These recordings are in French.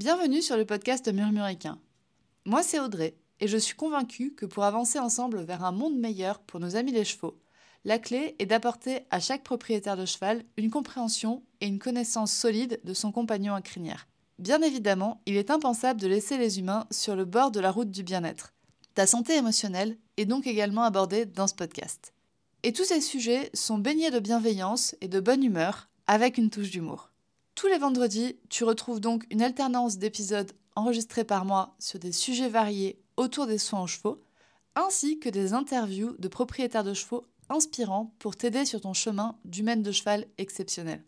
Bienvenue sur le podcast Murmuricain. Moi, c'est Audrey, et je suis convaincue que pour avancer ensemble vers un monde meilleur pour nos amis les chevaux, la clé est d'apporter à chaque propriétaire de cheval une compréhension et une connaissance solide de son compagnon à crinière. Bien évidemment, il est impensable de laisser les humains sur le bord de la route du bien-être. Ta santé émotionnelle est donc également abordée dans ce podcast. Et tous ces sujets sont baignés de bienveillance et de bonne humeur, avec une touche d'humour. Tous les vendredis, tu retrouves donc une alternance d'épisodes enregistrés par moi sur des sujets variés autour des soins aux chevaux, ainsi que des interviews de propriétaires de chevaux inspirants pour t'aider sur ton chemin d'humaine de cheval exceptionnel.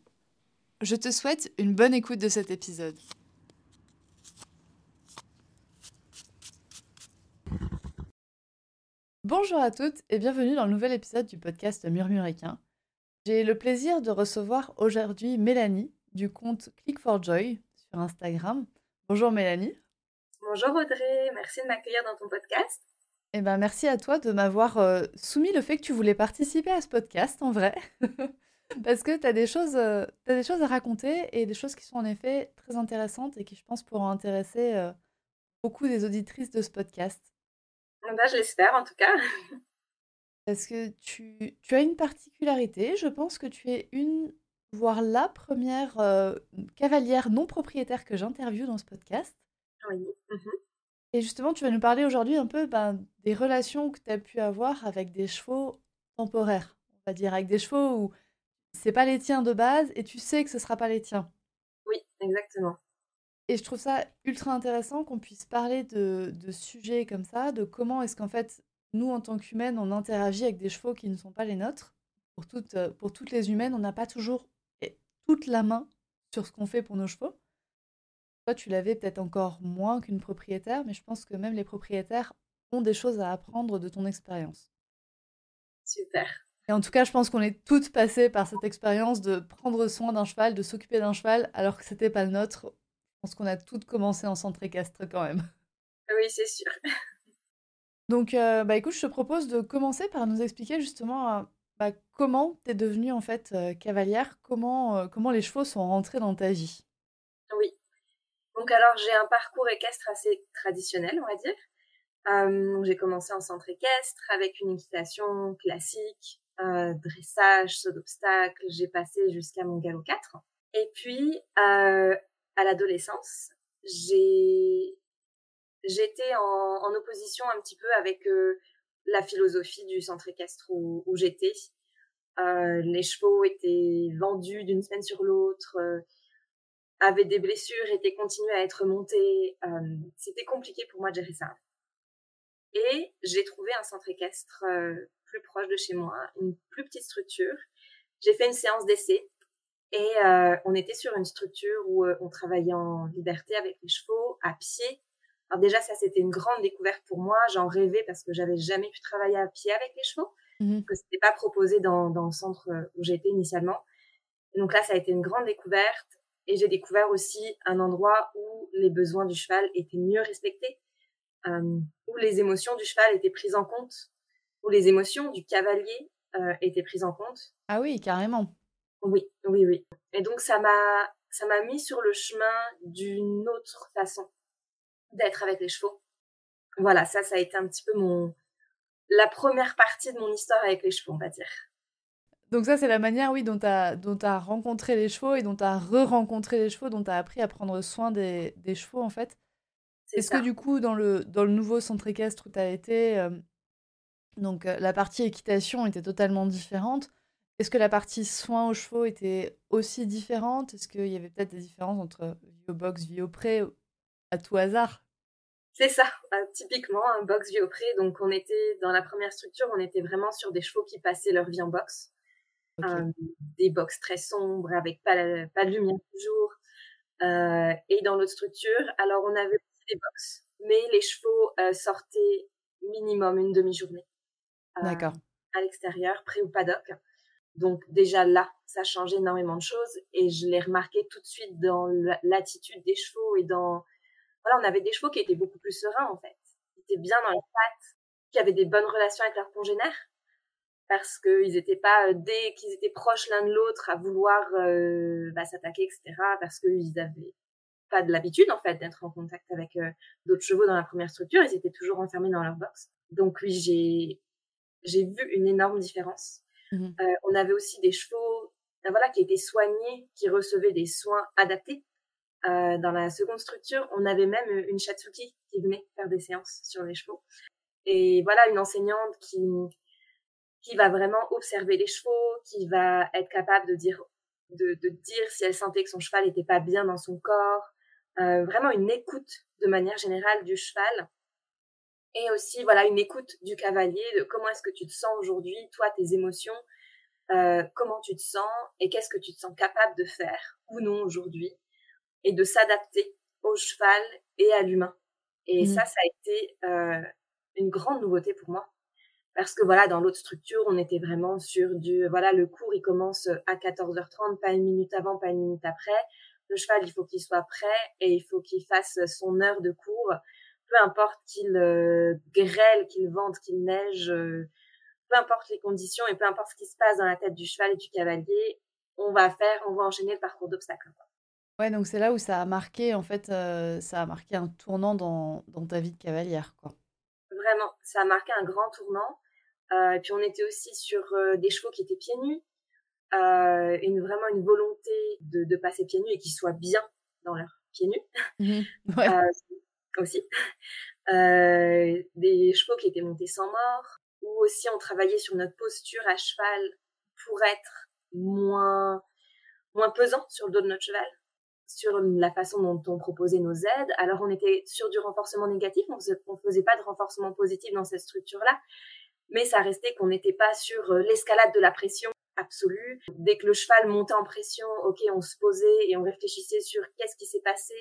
Je te souhaite une bonne écoute de cet épisode. Bonjour à toutes et bienvenue dans le nouvel épisode du podcast Murmuricain. J'ai le plaisir de recevoir aujourd'hui Mélanie du compte Click for Joy sur Instagram. Bonjour Mélanie. Bonjour Audrey, merci de m'accueillir dans ton podcast. Eh ben, merci à toi de m'avoir euh, soumis le fait que tu voulais participer à ce podcast, en vrai. Parce que tu as, des choses, euh, des choses à raconter et des choses qui sont en effet très intéressantes et qui, je pense, pourront intéresser euh, beaucoup des auditrices de ce podcast. Ben, je l'espère, en tout cas. Parce que tu, tu, as une particularité. Je pense que tu es une, voire la première cavalière non propriétaire que j'interviewe dans ce podcast. Oui. Mmh et justement, tu vas nous parler aujourd'hui un peu ben, des relations que tu as pu avoir avec des chevaux temporaires, on va dire, avec des chevaux où c'est pas les tiens de base et tu sais que ce sera pas les tiens. Oui, exactement. Et je trouve ça ultra intéressant qu'on puisse parler de, de, sujets comme ça, de comment est-ce qu'en fait, nous, en tant qu'humaines, on interagit avec des chevaux qui ne sont pas les nôtres. Pour toutes, pour toutes les humaines, on n'a pas toujours toute la main sur ce qu'on fait pour nos chevaux. Toi, tu l'avais peut-être encore moins qu'une propriétaire, mais je pense que même les propriétaires ont des choses à apprendre de ton expérience. Super. Et en tout cas, je pense qu'on est toutes passées par cette expérience de prendre soin d'un cheval, de s'occuper d'un cheval, alors que c'était pas le nôtre. Je pense qu'on a toutes commencé en centre équestre quand même. Oui, c'est sûr. Donc, euh, bah écoute, je te propose de commencer par nous expliquer justement euh, bah, comment tu es devenue en fait euh, cavalière, comment, comment les chevaux sont rentrés dans ta vie? Oui. Donc alors j'ai un parcours équestre assez traditionnel, on va dire. Euh, j'ai commencé en centre équestre avec une équitation classique, euh, dressage, saut d'obstacle. J'ai passé jusqu'à mon galop 4. Et puis euh, à l'adolescence, j'ai j'étais en, opposition un petit peu avec euh, la philosophie du centre équestre où, j'étais. Euh, les chevaux étaient vendus d'une semaine sur l'autre avait des blessures, était continué à être monté. Euh, c'était compliqué pour moi de gérer ça. Et j'ai trouvé un centre équestre euh, plus proche de chez moi, une plus petite structure. J'ai fait une séance d'essai et euh, on était sur une structure où on travaillait en liberté avec les chevaux, à pied. Alors déjà, ça, c'était une grande découverte pour moi. J'en rêvais parce que j'avais jamais pu travailler à pied avec les chevaux, mmh que c'était pas proposé dans, dans le centre où j'étais initialement. Et donc là, ça a été une grande découverte. Et j'ai découvert aussi un endroit où les besoins du cheval étaient mieux respectés, euh, où les émotions du cheval étaient prises en compte, où les émotions du cavalier euh, étaient prises en compte. Ah oui, carrément. Oui, oui, oui. Et donc ça m'a ça m'a mis sur le chemin d'une autre façon d'être avec les chevaux. Voilà, ça, ça a été un petit peu mon la première partie de mon histoire avec les chevaux, on va dire. Donc ça, c'est la manière, oui, dont tu as, dont as rencontré les chevaux et dont tu as re-rencontré les chevaux, dont tu as appris à prendre soin des, des chevaux, en fait. Est-ce que du coup, dans le, dans le nouveau centre équestre où tu as été, euh, donc euh, la partie équitation était totalement différente Est-ce que la partie soins aux chevaux était aussi différente? Est-ce qu'il y avait peut-être des différences entre vie au box, vie au pré, à tout hasard? C'est ça, bah, typiquement un box vie au pré. Donc on était dans la première structure, on était vraiment sur des chevaux qui passaient leur vie en box. Euh, des box très sombres avec pas, pas de lumière toujours. Euh, et dans l'autre structure, alors on avait aussi des box, mais les chevaux euh, sortaient minimum une demi-journée. D'accord. À l'extérieur, près au paddock. Donc déjà là, ça changeait énormément de choses et je l'ai remarqué tout de suite dans l'attitude des chevaux et dans voilà, on avait des chevaux qui étaient beaucoup plus sereins en fait. Ils étaient bien dans les pattes, qui avaient des bonnes relations avec leurs congénères parce qu'ils n'étaient pas euh, dès qu'ils étaient proches l'un de l'autre à vouloir euh, bah, s'attaquer, etc. Parce qu'ils avaient pas de l'habitude en fait d'être en contact avec d'autres chevaux dans la première structure. Ils étaient toujours enfermés dans leur box. Donc oui, j'ai j'ai vu une énorme différence. Mmh on avait aussi des chevaux, voilà, qui étaient soignés, qui recevaient des soins adaptés. Dans la seconde structure, on avait même une chatsuki qui venait faire des séances sur les chevaux. Et voilà, une enseignante qui qui va vraiment observer les chevaux, qui va être capable de dire de, de dire si elle sentait que son cheval n'était pas bien dans son corps, euh, vraiment une écoute de manière générale du cheval. Et aussi voilà une écoute du cavalier de comment est-ce que tu te sens aujourd'hui, toi tes émotions, euh, comment tu te sens et qu'est-ce que tu te sens capable de faire ou non aujourd'hui et de s'adapter au cheval et à l'humain. Et mmh. ça, ça a été euh, une grande nouveauté pour moi parce que voilà, dans l'autre structure, on était vraiment sur du voilà, le cours il commence à 14h30, pas une minute avant, pas une minute après. Le cheval, il faut qu'il soit prêt et il faut qu'il fasse son heure de cours, peu importe qu'il euh, grêle, qu'il vente, qu'il neige, euh, peu importe les conditions et peu importe ce qui se passe dans la tête du cheval et du cavalier, on va faire, on va enchaîner le parcours d'obstacles. Ouais, donc c'est là où ça a marqué, en fait, euh, ça a marqué un tournant dans, dans ta vie de cavalière, quoi. Vraiment, ça a marqué un grand tournant. Euh, puis on était aussi sur euh, des chevaux qui étaient pieds nus, euh, une, vraiment une volonté de, de passer pieds nus et qu'ils soient bien dans leurs pieds nus mmh ouais. aussi. des chevaux qui étaient montés sans mort, ou aussi on travaillait sur notre posture à cheval pour être moins moins pesant sur le dos de notre cheval, sur la façon dont on proposait nos aides. Alors on était sur du renforcement négatif, on on faisait pas de renforcement positif dans cette structure-là, mais ça restait qu'on n'était pas sur euh, l'escalade de la pression absolue. Dès que le cheval montait en pression, ok, on se posait et on réfléchissait sur qu'est-ce qui s'est passé,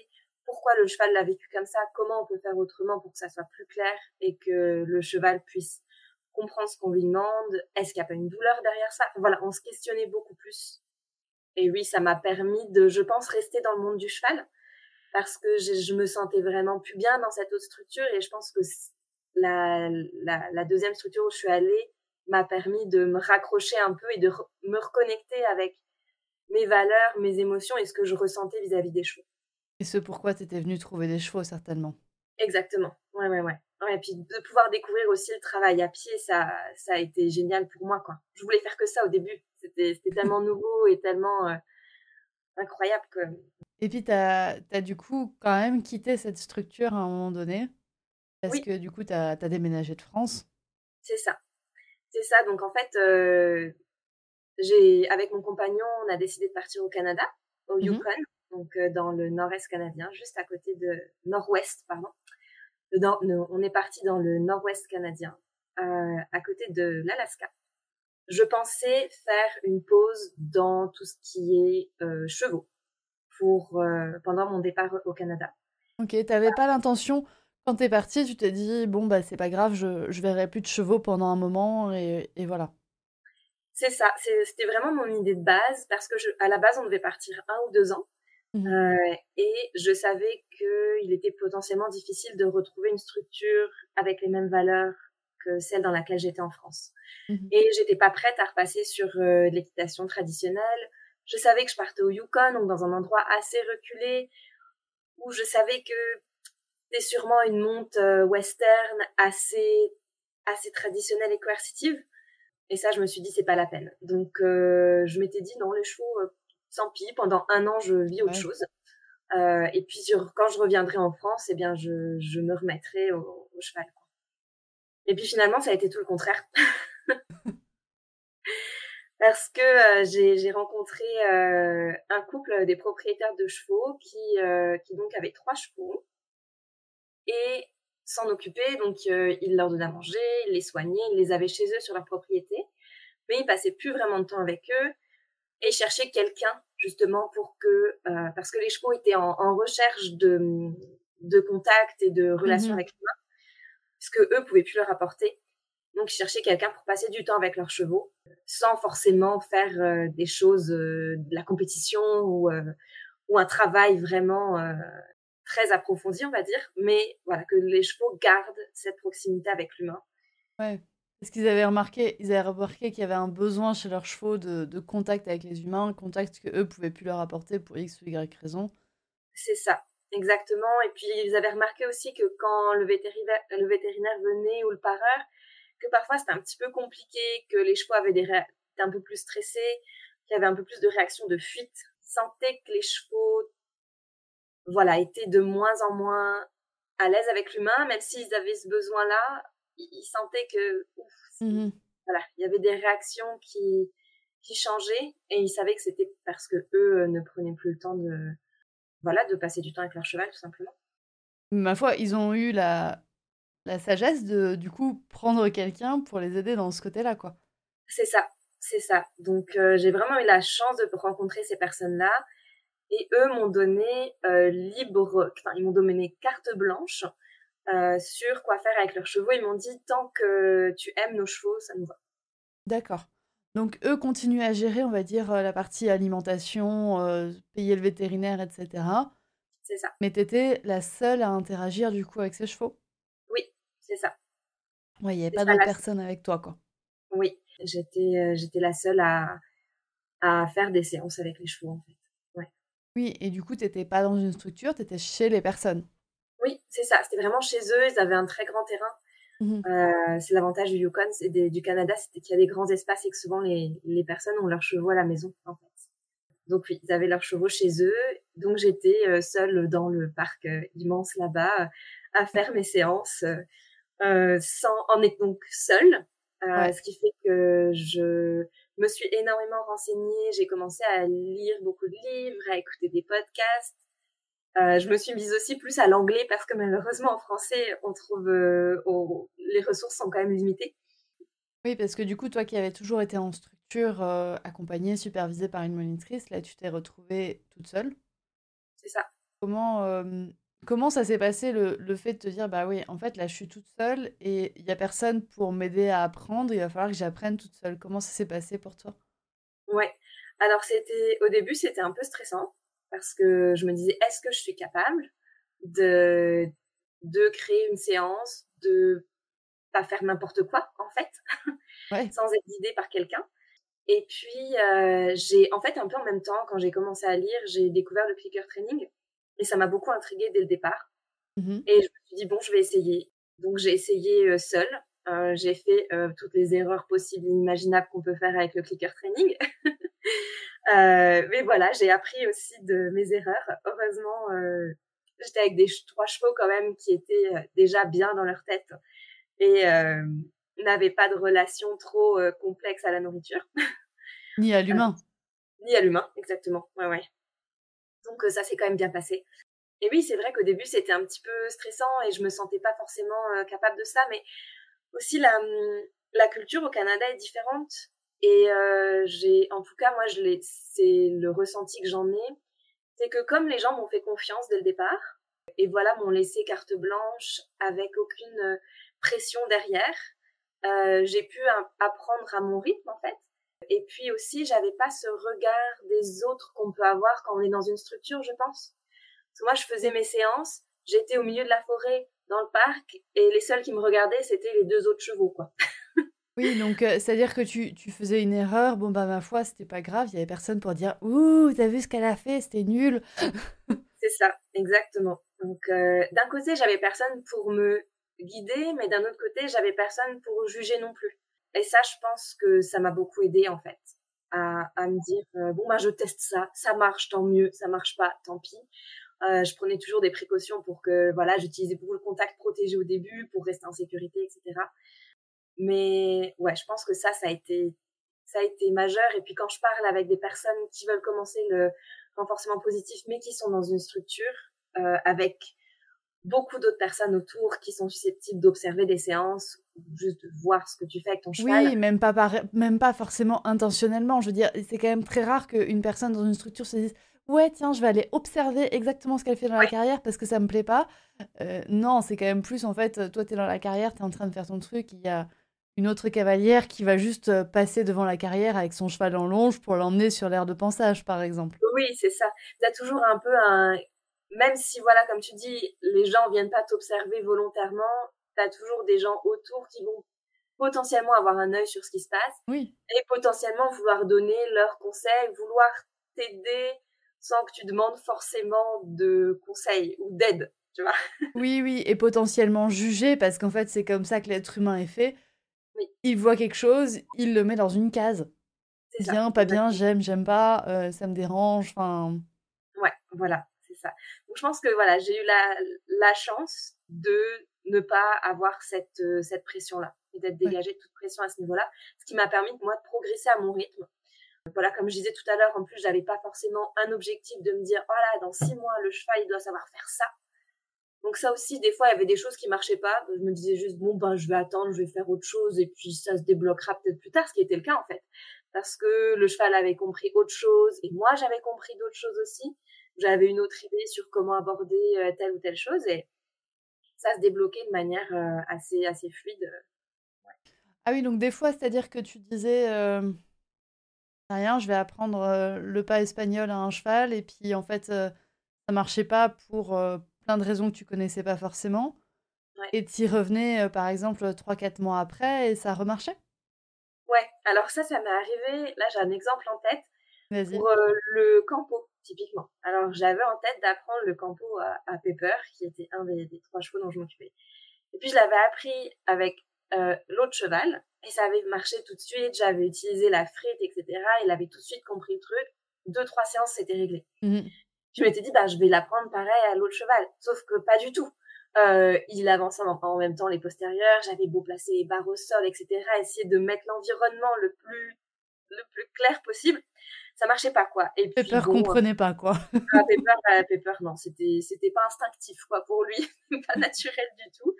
pourquoi le cheval l'a vécu comme ça, comment on peut faire autrement pour que ça soit plus clair et que le cheval puisse comprendre ce qu'on lui demande, est-ce qu'il n'y a pas une douleur derrière ça? Voilà, on se questionnait beaucoup plus. Et oui, ça m'a permis de, je pense, rester dans le monde du cheval parce que je, me sentais vraiment plus bien dans cette autre structure et je pense que la, la, deuxième structure où je suis allée m'a permis de me raccrocher un peu et de me reconnecter avec mes valeurs, mes émotions et ce que je ressentais vis-à-vis des chevaux. Et ce pourquoi tu étais venue trouver des chevaux, certainement. Exactement. Ouais, ouais, ouais. Et puis de pouvoir découvrir aussi le travail à pied, ça, ça a été génial pour moi, quoi. Je voulais faire que ça au début. C'était, tellement nouveau et tellement euh, incroyable que. Et puis, tu as, as, du coup quand même quitté cette structure à un moment donné parce que du coup, tu as, déménagé de France. C'est ça. C'est ça. Donc en fait, euh, j'ai avec mon compagnon, on a décidé de partir au Canada, au mmh Yukon, donc euh, dans le nord-est canadien, juste à côté de nord-ouest, pardon. On est parti dans le nord-ouest canadien, euh, à côté de l'Alaska. Je pensais faire une pause dans tout ce qui est chevaux pour pendant mon départ au Canada. Ok, tu n'avais pas l'intention quand t'es parti, tu t'es dit, bon, bah, c'est pas grave, je, je verrai plus de chevaux pendant un moment, et, et voilà. C'est ça, c'était vraiment mon idée de base, parce que je, à la base, on devait partir un ou deux ans, mmh euh, et je savais qu'il était potentiellement difficile de retrouver une structure avec les mêmes valeurs que celle dans laquelle j'étais en France. Mmh et j'étais pas prête à repasser sur euh, l'équitation traditionnelle. Je savais que je partais au Yukon, donc dans un endroit assez reculé, où je savais que c'était sûrement une monte euh, western assez assez traditionnelle et coercitive. Et ça, je me suis dit, c'est pas la peine. Donc, euh, je m'étais dit, non, les chevaux, euh, sans pis, pendant un an, je vis autre chose. Euh, et puis, sur, quand je reviendrai en France, eh bien, je, je me remettrai au, au cheval. Et puis, finalement, ça a été tout le contraire. Parce que j'ai rencontré un couple des propriétaires de chevaux qui, qui donc avaient trois chevaux et s'en occuper. Donc, euh, il leur donnait à manger, il les soignait, il les avait chez eux sur leur propriété. Mais il passait plus vraiment de temps avec eux et il cherchait quelqu'un justement pour que, euh, parce que les chevaux étaient en, en, recherche de, de contact et de relation mmh avec l'humain, puisque eux pouvaient plus leur apporter. Donc, ils cherchaient quelqu'un pour passer du temps avec leurs chevaux, sans forcément faire euh, des choses, euh, de la compétition ou, euh, ou un travail vraiment très approfondie, on va dire, mais voilà, que les chevaux gardent cette proximité avec l'humain. Ouais. Est-ce qu'ils avaient remarqué, ils avaient remarqué qu'il y avait un besoin chez leurs chevaux de, contact avec les humains, contact que eux pouvaient plus leur apporter pour X ou Y raison C'est ça, exactement. Et puis ils avaient remarqué aussi que quand le vétérinaire, le vétérinaire venait ou le pareur, que parfois c'était un petit peu compliqué, que les chevaux avaient des étaient un peu plus stressés, qu'il y avait un peu plus de réactions de fuite. Ils sentaient que les chevaux, voilà, étaient de moins en moins à l'aise avec l'humain, même s'ils avaient ce besoin-là, ils sentaient que, mmh voilà, il y avait des réactions qui qui changeaient et ils savaient que c'était parce que eux ne prenaient plus le temps de, voilà, de passer du temps avec leur cheval, tout simplement. Ma foi, ils ont eu la, la sagesse de, du coup, prendre quelqu'un pour les aider dans ce côté-là, quoi. C'est ça, c'est ça. Donc, euh, j'ai vraiment eu la chance de rencontrer ces personnes-là. Et eux m'ont donné euh, libre, enfin, ils m'ont donné carte blanche euh, sur quoi faire avec leurs chevaux. Ils m'ont dit, tant que tu aimes nos chevaux, ça nous va. D'accord. Donc, eux continuent à gérer, on va dire, la partie alimentation, payer le vétérinaire, etc. C'est ça. Mais tu étais la seule à interagir, du coup, avec ces chevaux? C'est ça. Oui, il n'y avait pas d'autres personnes avec toi, quoi. Oui, j'étais euh, j'étais la seule à, à faire des séances avec les chevaux, en fait. Ouais. Oui, et du coup, tu n'étais pas dans une structure, tu étais chez les personnes? Oui, c'est ça. C'était vraiment chez eux. Ils avaient un très grand terrain. Mmh euh, c'est l'avantage du Yukon, c'est du Canada, c'était qu'il y a des grands espaces et que souvent les, les personnes ont leurs chevaux à la maison, en fait. Donc oui, ils avaient leurs chevaux chez eux. Donc j'étais euh, seule dans le parc immense là-bas à faire mes séances. Euh, sans en être donc seule, euh, ce qui fait que je me suis énormément renseignée. J'ai commencé à lire beaucoup de livres, à écouter des podcasts. Euh, je me suis mise aussi plus à l'anglais parce que malheureusement en français, on trouve les ressources sont quand même limitées. Oui, parce que du coup, toi qui avais toujours été en structure accompagnée, supervisée par une monitrice, là, tu t'es retrouvée toute seule. C'est ça. Comment Comment ça s'est passé le, le, fait de te dire, bah oui, en fait, là, je suis toute seule et il n'y a personne pour m'aider à apprendre, il va falloir que j'apprenne toute seule. Comment ça s'est passé pour toi? Ouais. Alors, c'était, au début, c'était un peu stressant parce que je me disais, est-ce que je suis capable de, de créer une séance, de pas faire n'importe quoi, en fait, sans être guidée par quelqu'un? Et puis, euh, j'ai, en fait, un peu en même temps, quand j'ai commencé à lire, j'ai découvert le clicker training. Et ça m'a beaucoup intriguée dès le départ. Mmh et je me suis dit, bon, je vais essayer. Donc, j'ai essayé euh, seule. Euh, j'ai fait euh, toutes les erreurs possibles et imaginables qu'on peut faire avec le clicker training. mais voilà, j'ai appris aussi de mes erreurs. Heureusement, j'étais avec des trois chevaux quand même qui étaient déjà bien dans leur tête et n'avaient pas de relation trop complexe à la nourriture. Ni à l'humain. ni à l'humain, exactement. Ouais, ouais. Donc ça s'est quand même bien passé. Et oui, c'est vrai qu'au début, c'était un petit peu stressant et je me sentais pas forcément capable de ça, mais aussi la, culture au Canada est différente. Et j'ai, en tout cas, moi, je l'ai, c'est le ressenti que j'en ai, c'est que comme les gens m'ont fait confiance dès le départ, et voilà, m'ont laissé carte blanche avec aucune pression derrière, j'ai pu apprendre à mon rythme en fait. Et puis aussi, j'avais pas ce regard des autres qu'on peut avoir quand on est dans une structure, je pense. Moi, je faisais mes séances, j'étais au milieu de la forêt, dans le parc, et les seuls qui me regardaient, c'était les deux autres chevaux, quoi. oui, donc euh, c'est-à-dire que tu, tu, faisais une erreur, bon bah ma foi, c'était pas grave, il y avait personne pour dire Ouh, t'as vu ce qu'elle a fait, c'était nul. c'est ça, exactement. Donc euh, d'un côté, j'avais personne pour me guider, mais d'un autre côté, j'avais personne pour juger non plus. Et ça, je pense que ça m'a beaucoup aidé en fait à, à me dire euh, bon bah je teste ça, ça marche tant mieux, ça marche pas tant pis. Euh, je prenais toujours des précautions pour que voilà j'utilisais beaucoup le contact protégé au début pour rester en sécurité, etc. Mais ouais, je pense que ça, ça a été ça a été majeur. Et puis quand je parle avec des personnes qui veulent commencer le renforcement positif, mais qui sont dans une structure euh, avec beaucoup d'autres personnes autour qui sont susceptibles d'observer des séances, juste de voir ce que tu fais avec ton cheval. Oui, même pas, même pas forcément intentionnellement. Je veux dire, c'est quand même très rare qu'une personne dans une structure se dise Ouais, tiens, je vais aller observer exactement ce qu'elle fait dans la carrière parce que ça me plaît pas. Euh, non, c'est quand même plus en fait, toi, tu es dans la carrière, tu es en train de faire ton truc, il y a une autre cavalière qui va juste euh, passer devant la carrière avec son cheval en longe pour l'emmener sur l'air de pensage, par exemple. Oui, c'est ça. Tu as toujours un peu un, même si, voilà, comme tu dis, les gens viennent pas t'observer volontairement, tu as toujours des gens autour qui vont potentiellement avoir un œil sur ce qui se passe oui. et potentiellement vouloir donner leurs conseils, vouloir t'aider sans que tu demandes forcément de conseils ou d'aide, tu vois. Oui, oui, et potentiellement juger, parce qu'en fait, c'est comme ça que l'être humain est fait. Il voit quelque chose, il le met dans une case. Bien, pas bien, j'aime, j'aime pas, euh, ça me dérange, enfin... Ouais, voilà, c'est ça. Donc je pense que voilà, j'ai eu la, la chance de ne pas avoir cette, euh, cette pression-là et d'être dégagée de toute pression à ce niveau-là, ce qui m'a permis, moi, de progresser à mon rythme. Voilà, comme je disais tout à l'heure, en plus, j'avais pas forcément un objectif de me dire, oh là, dans six mois, le cheval, il doit savoir faire ça. Donc ça aussi, des fois, il y avait des choses qui marchaient pas. Je me disais juste, bon, ben, je vais attendre, je vais faire autre chose, et puis ça se débloquera peut-être plus tard, ce qui était le cas, en fait. Parce que le cheval avait compris autre chose, et moi, j'avais compris d'autres choses aussi. J'avais une autre idée sur comment aborder euh, telle ou telle chose, et ça se débloquait de manière euh, assez, assez fluide. Ah oui, donc des fois, c'est-à-dire que tu disais, euh, rien, je vais apprendre le pas espagnol à un cheval, et puis en fait, ça marchait pas pour plein de raisons que tu connaissais pas forcément. Et tu y revenais, par exemple, 3-4 mois après, et ça remarchait Ouais, alors ça, ça m'est arrivé, là j'ai un exemple en tête, pour le campo, typiquement. Alors j'avais en tête d'apprendre le campo à, à, Pepper, qui était un des, des trois chevaux dont je m'occupais. Et puis je l'avais appris avec euh, l'autre cheval et ça avait marché tout de suite. J'avais utilisé la frite, etc. Il avait tout de suite compris le truc. Deux, trois séances, c'était réglé. Mmh je m'étais dit, bah, je vais l'apprendre pareil à l'autre cheval. Sauf que pas du tout. Euh, il avançait en, en, même temps les postérieurs. J'avais beau placer les barres au sol, etc. Essayer de mettre l'environnement le plus, le plus clair possible. Ça marchait pas, quoi. Et puis, Pepper comprenait pas, quoi. ah, Pepper, Pepper, non. C'était, c'était pas instinctif, quoi, pour lui. pas naturel du tout.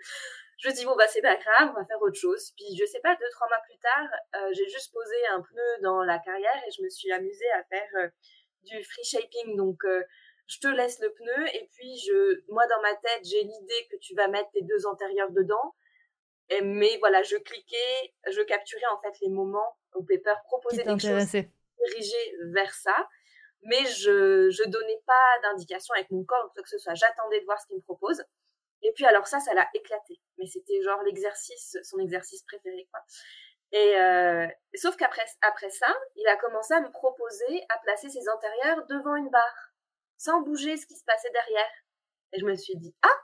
Je dis bon bah c'est pas grave, on va faire autre chose. Puis je sais pas, deux trois mois plus tard, euh, j'ai juste posé un pneu dans la carrière et je me suis amusée à faire euh, du free shaping. Donc euh, je te laisse le pneu et puis je, moi dans ma tête j'ai l'idée que tu vas mettre tes deux antérieurs dedans. Et, mais voilà, je cliquais, je capturais en fait les moments où Pepper proposait des choses dirigées vers ça mais je je donnais pas d'indication avec mon corps ou quoi que ce soit. J'attendais de voir ce qu'il me propose. Et puis alors ça, ça l'a éclaté. Mais c'était genre l'exercice, son exercice préféré, quoi. Et euh, sauf qu'après après ça, il a commencé à me proposer à placer ses antérieurs devant une barre, sans bouger ce qui se passait derrière. Et je me suis dit ah,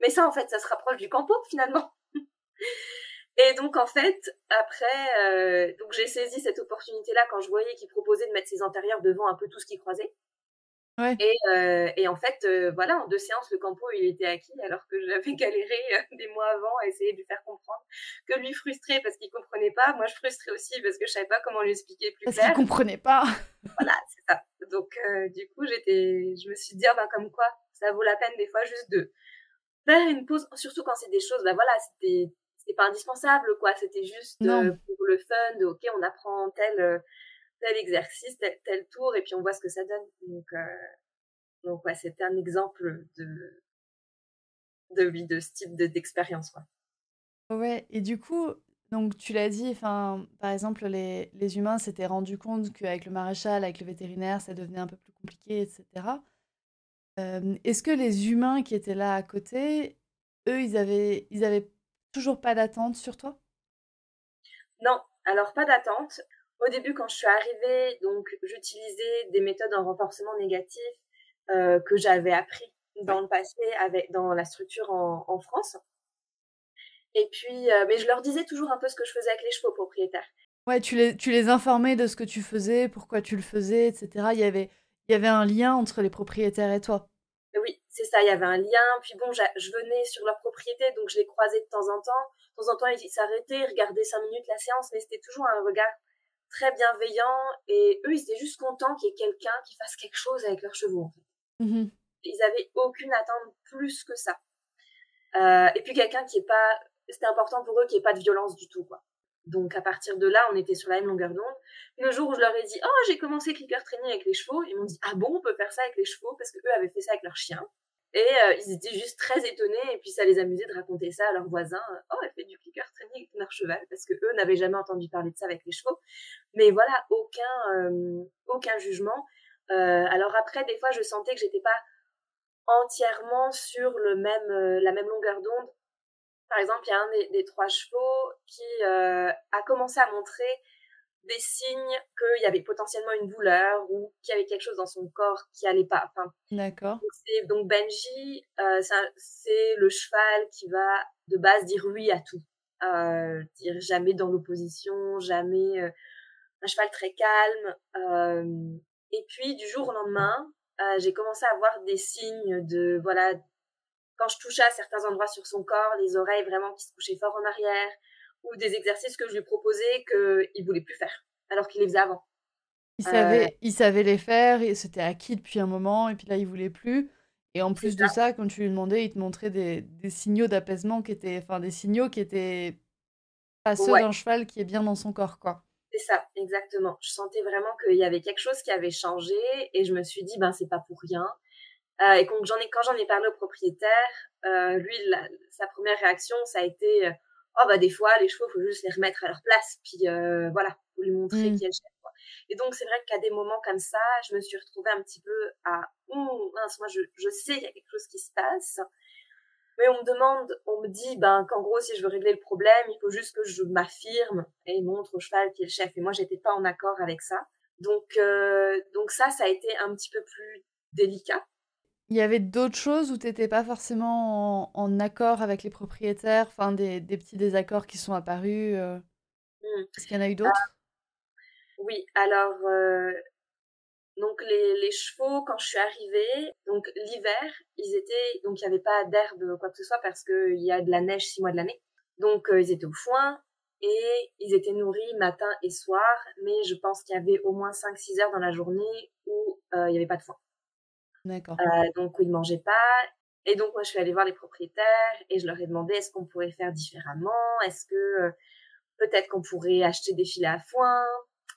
mais ça en fait, ça se rapproche du campo finalement. Et donc en fait, après, euh, donc j'ai saisi cette opportunité-là quand je voyais qu'il proposait de mettre ses antérieurs devant un peu tout ce qui croisait. Et, euh, et, en fait, euh, voilà, en deux séances, le campo, il était acquis, alors que j'avais galéré euh, des mois avant à essayer de lui faire comprendre. Que lui frustrait parce qu'il comprenait pas, moi je frustrais aussi parce que je savais pas comment lui expliquer plus parce clair. Parce qu'il comprenait pas. voilà, c'est ça. Donc, du coup, j'étais, je me suis dit, ah, bah, comme quoi, ça vaut la peine des fois juste de faire une pause, surtout quand c'est des choses, bah voilà, c'était, c'était pas indispensable, quoi, c'était juste pour le fun, de, ok, on apprend tel tel exercice, tel, tel, tour, et puis on voit ce que ça donne. Donc, euh, donc ouais, c'était un exemple de, de, oui, de ce type d'expérience. quoi. Ouais, et du coup, donc tu l'as dit, enfin, par exemple, les, les humains s'étaient rendus compte qu'avec le maréchal, avec le vétérinaire, ça devenait un peu plus compliqué, etc. Euh, Est-ce que les humains qui étaient là à côté, eux, ils avaient, ils avaient toujours pas d'attente sur toi? Non, alors pas d'attente. Au début, quand je suis arrivée, donc j'utilisais des méthodes en renforcement négatif euh, que j'avais appris dans le passé avec dans la structure en, en France. Et puis, euh, mais je leur disais toujours un peu ce que je faisais avec les chevaux propriétaires. Ouais, tu les, tu les informais de ce que tu faisais, pourquoi tu le faisais, etc. Il y avait, il y avait un lien entre les propriétaires et toi. Oui, c'est ça, il y avait un lien. Puis bon, je venais sur leur propriété, donc je les croisais de temps en temps. De temps en temps, ils s'arrêtaient, regardaient cinq minutes la séance, mais c'était toujours un regard très bienveillants et eux, ils étaient juste contents qu'il y ait quelqu'un qui fasse quelque chose avec leurs chevaux. En fait. Mmh ils avaient aucune attente plus que ça. Euh, et puis quelqu'un qui est pas, c'était important pour eux qu'il n'y ait pas de violence du tout, quoi. Donc à partir de là, on était sur la même longueur d'onde. Le jour où je leur ai dit, oh j'ai commencé clicker training avec les chevaux, ils m'ont dit, ah bon, on peut faire ça avec les chevaux? parce que eux avaient fait ça avec leurs chiens. Et euh, ils étaient juste très étonnés et puis ça les amusait de raconter ça à leurs voisins. Oh, elle fait du clicker training avec leur cheval parce que eux n'avaient jamais entendu parler de ça avec les chevaux. Mais voilà, aucun euh, aucun jugement. Euh, alors après, des fois, je sentais que j'étais pas entièrement sur le même la même longueur d'onde. Par exemple, il y a un des trois chevaux qui a commencé à montrer des signes qu'il y avait potentiellement une douleur ou qu'il y avait quelque chose dans son corps qui allait pas. Enfin, D'accord. Donc Benji, euh, c'est le cheval qui va de base dire oui à tout. Euh, dire jamais dans l'opposition, jamais euh, un cheval très calme. Euh, et puis du jour au lendemain, euh, j'ai commencé à avoir des signes de voilà quand je touchais à certains endroits sur son corps, les oreilles vraiment qui se couchaient fort en arrière, ou des exercices que je lui proposais qu'il voulait plus faire, alors qu'il les faisait avant. Il savait, euh, il savait les faire, et c'était acquis depuis un moment, et puis là, il voulait plus. Et en plus de ça, quand tu lui demandais, il te montrait des, des signaux d'apaisement qui étaient, enfin, des signaux qui étaient pas ceux d'un cheval qui est bien dans son corps, quoi. C'est ça, exactement. Je sentais vraiment qu'il y avait quelque chose qui avait changé, et je me suis dit, ben, c'est pas pour rien. Euh, et quand j'en ai, quand j'en ai parlé au propriétaire, euh, lui, sa première réaction, ça a été, oh bah des fois les chevaux faut juste les remettre à leur place puis euh, voilà faut lui montrer mmh. qui est le chef quoi. et donc c'est vrai qu'à des moments comme ça je me suis retrouvée un petit peu à oh mince moi je, je sais qu'il y a quelque chose qui se passe mais on me demande on me dit ben qu'en gros si je veux régler le problème il faut juste que je m'affirme et montre au cheval qui est le chef et moi j'étais pas en accord avec ça donc euh, donc ça ça a été un petit peu plus délicat il y avait d'autres choses où tu n'étais pas forcément en, accord avec les propriétaires, enfin des, des petits désaccords qui sont apparus. Euh... Mmh. Est-ce qu'il y en a eu d'autres? Ah, Oui, alors euh, donc les, les, chevaux quand je suis arrivée, donc l'hiver, ils étaient donc il n'y avait pas d'herbe quoi que ce soit parce qu'il y a de la neige six mois de l'année, donc euh, ils étaient au foin et ils étaient nourris matin et soir, mais je pense qu'il y avait au moins 5-6 heures dans la journée où il n'y avait pas de foin. D'accord. Euh, donc, ils ne mangeaient pas. Et donc, moi, je suis allée voir les propriétaires et je leur ai demandé est-ce qu'on pourrait faire différemment? Est-ce que euh, peut-être qu'on pourrait acheter des filets à foin?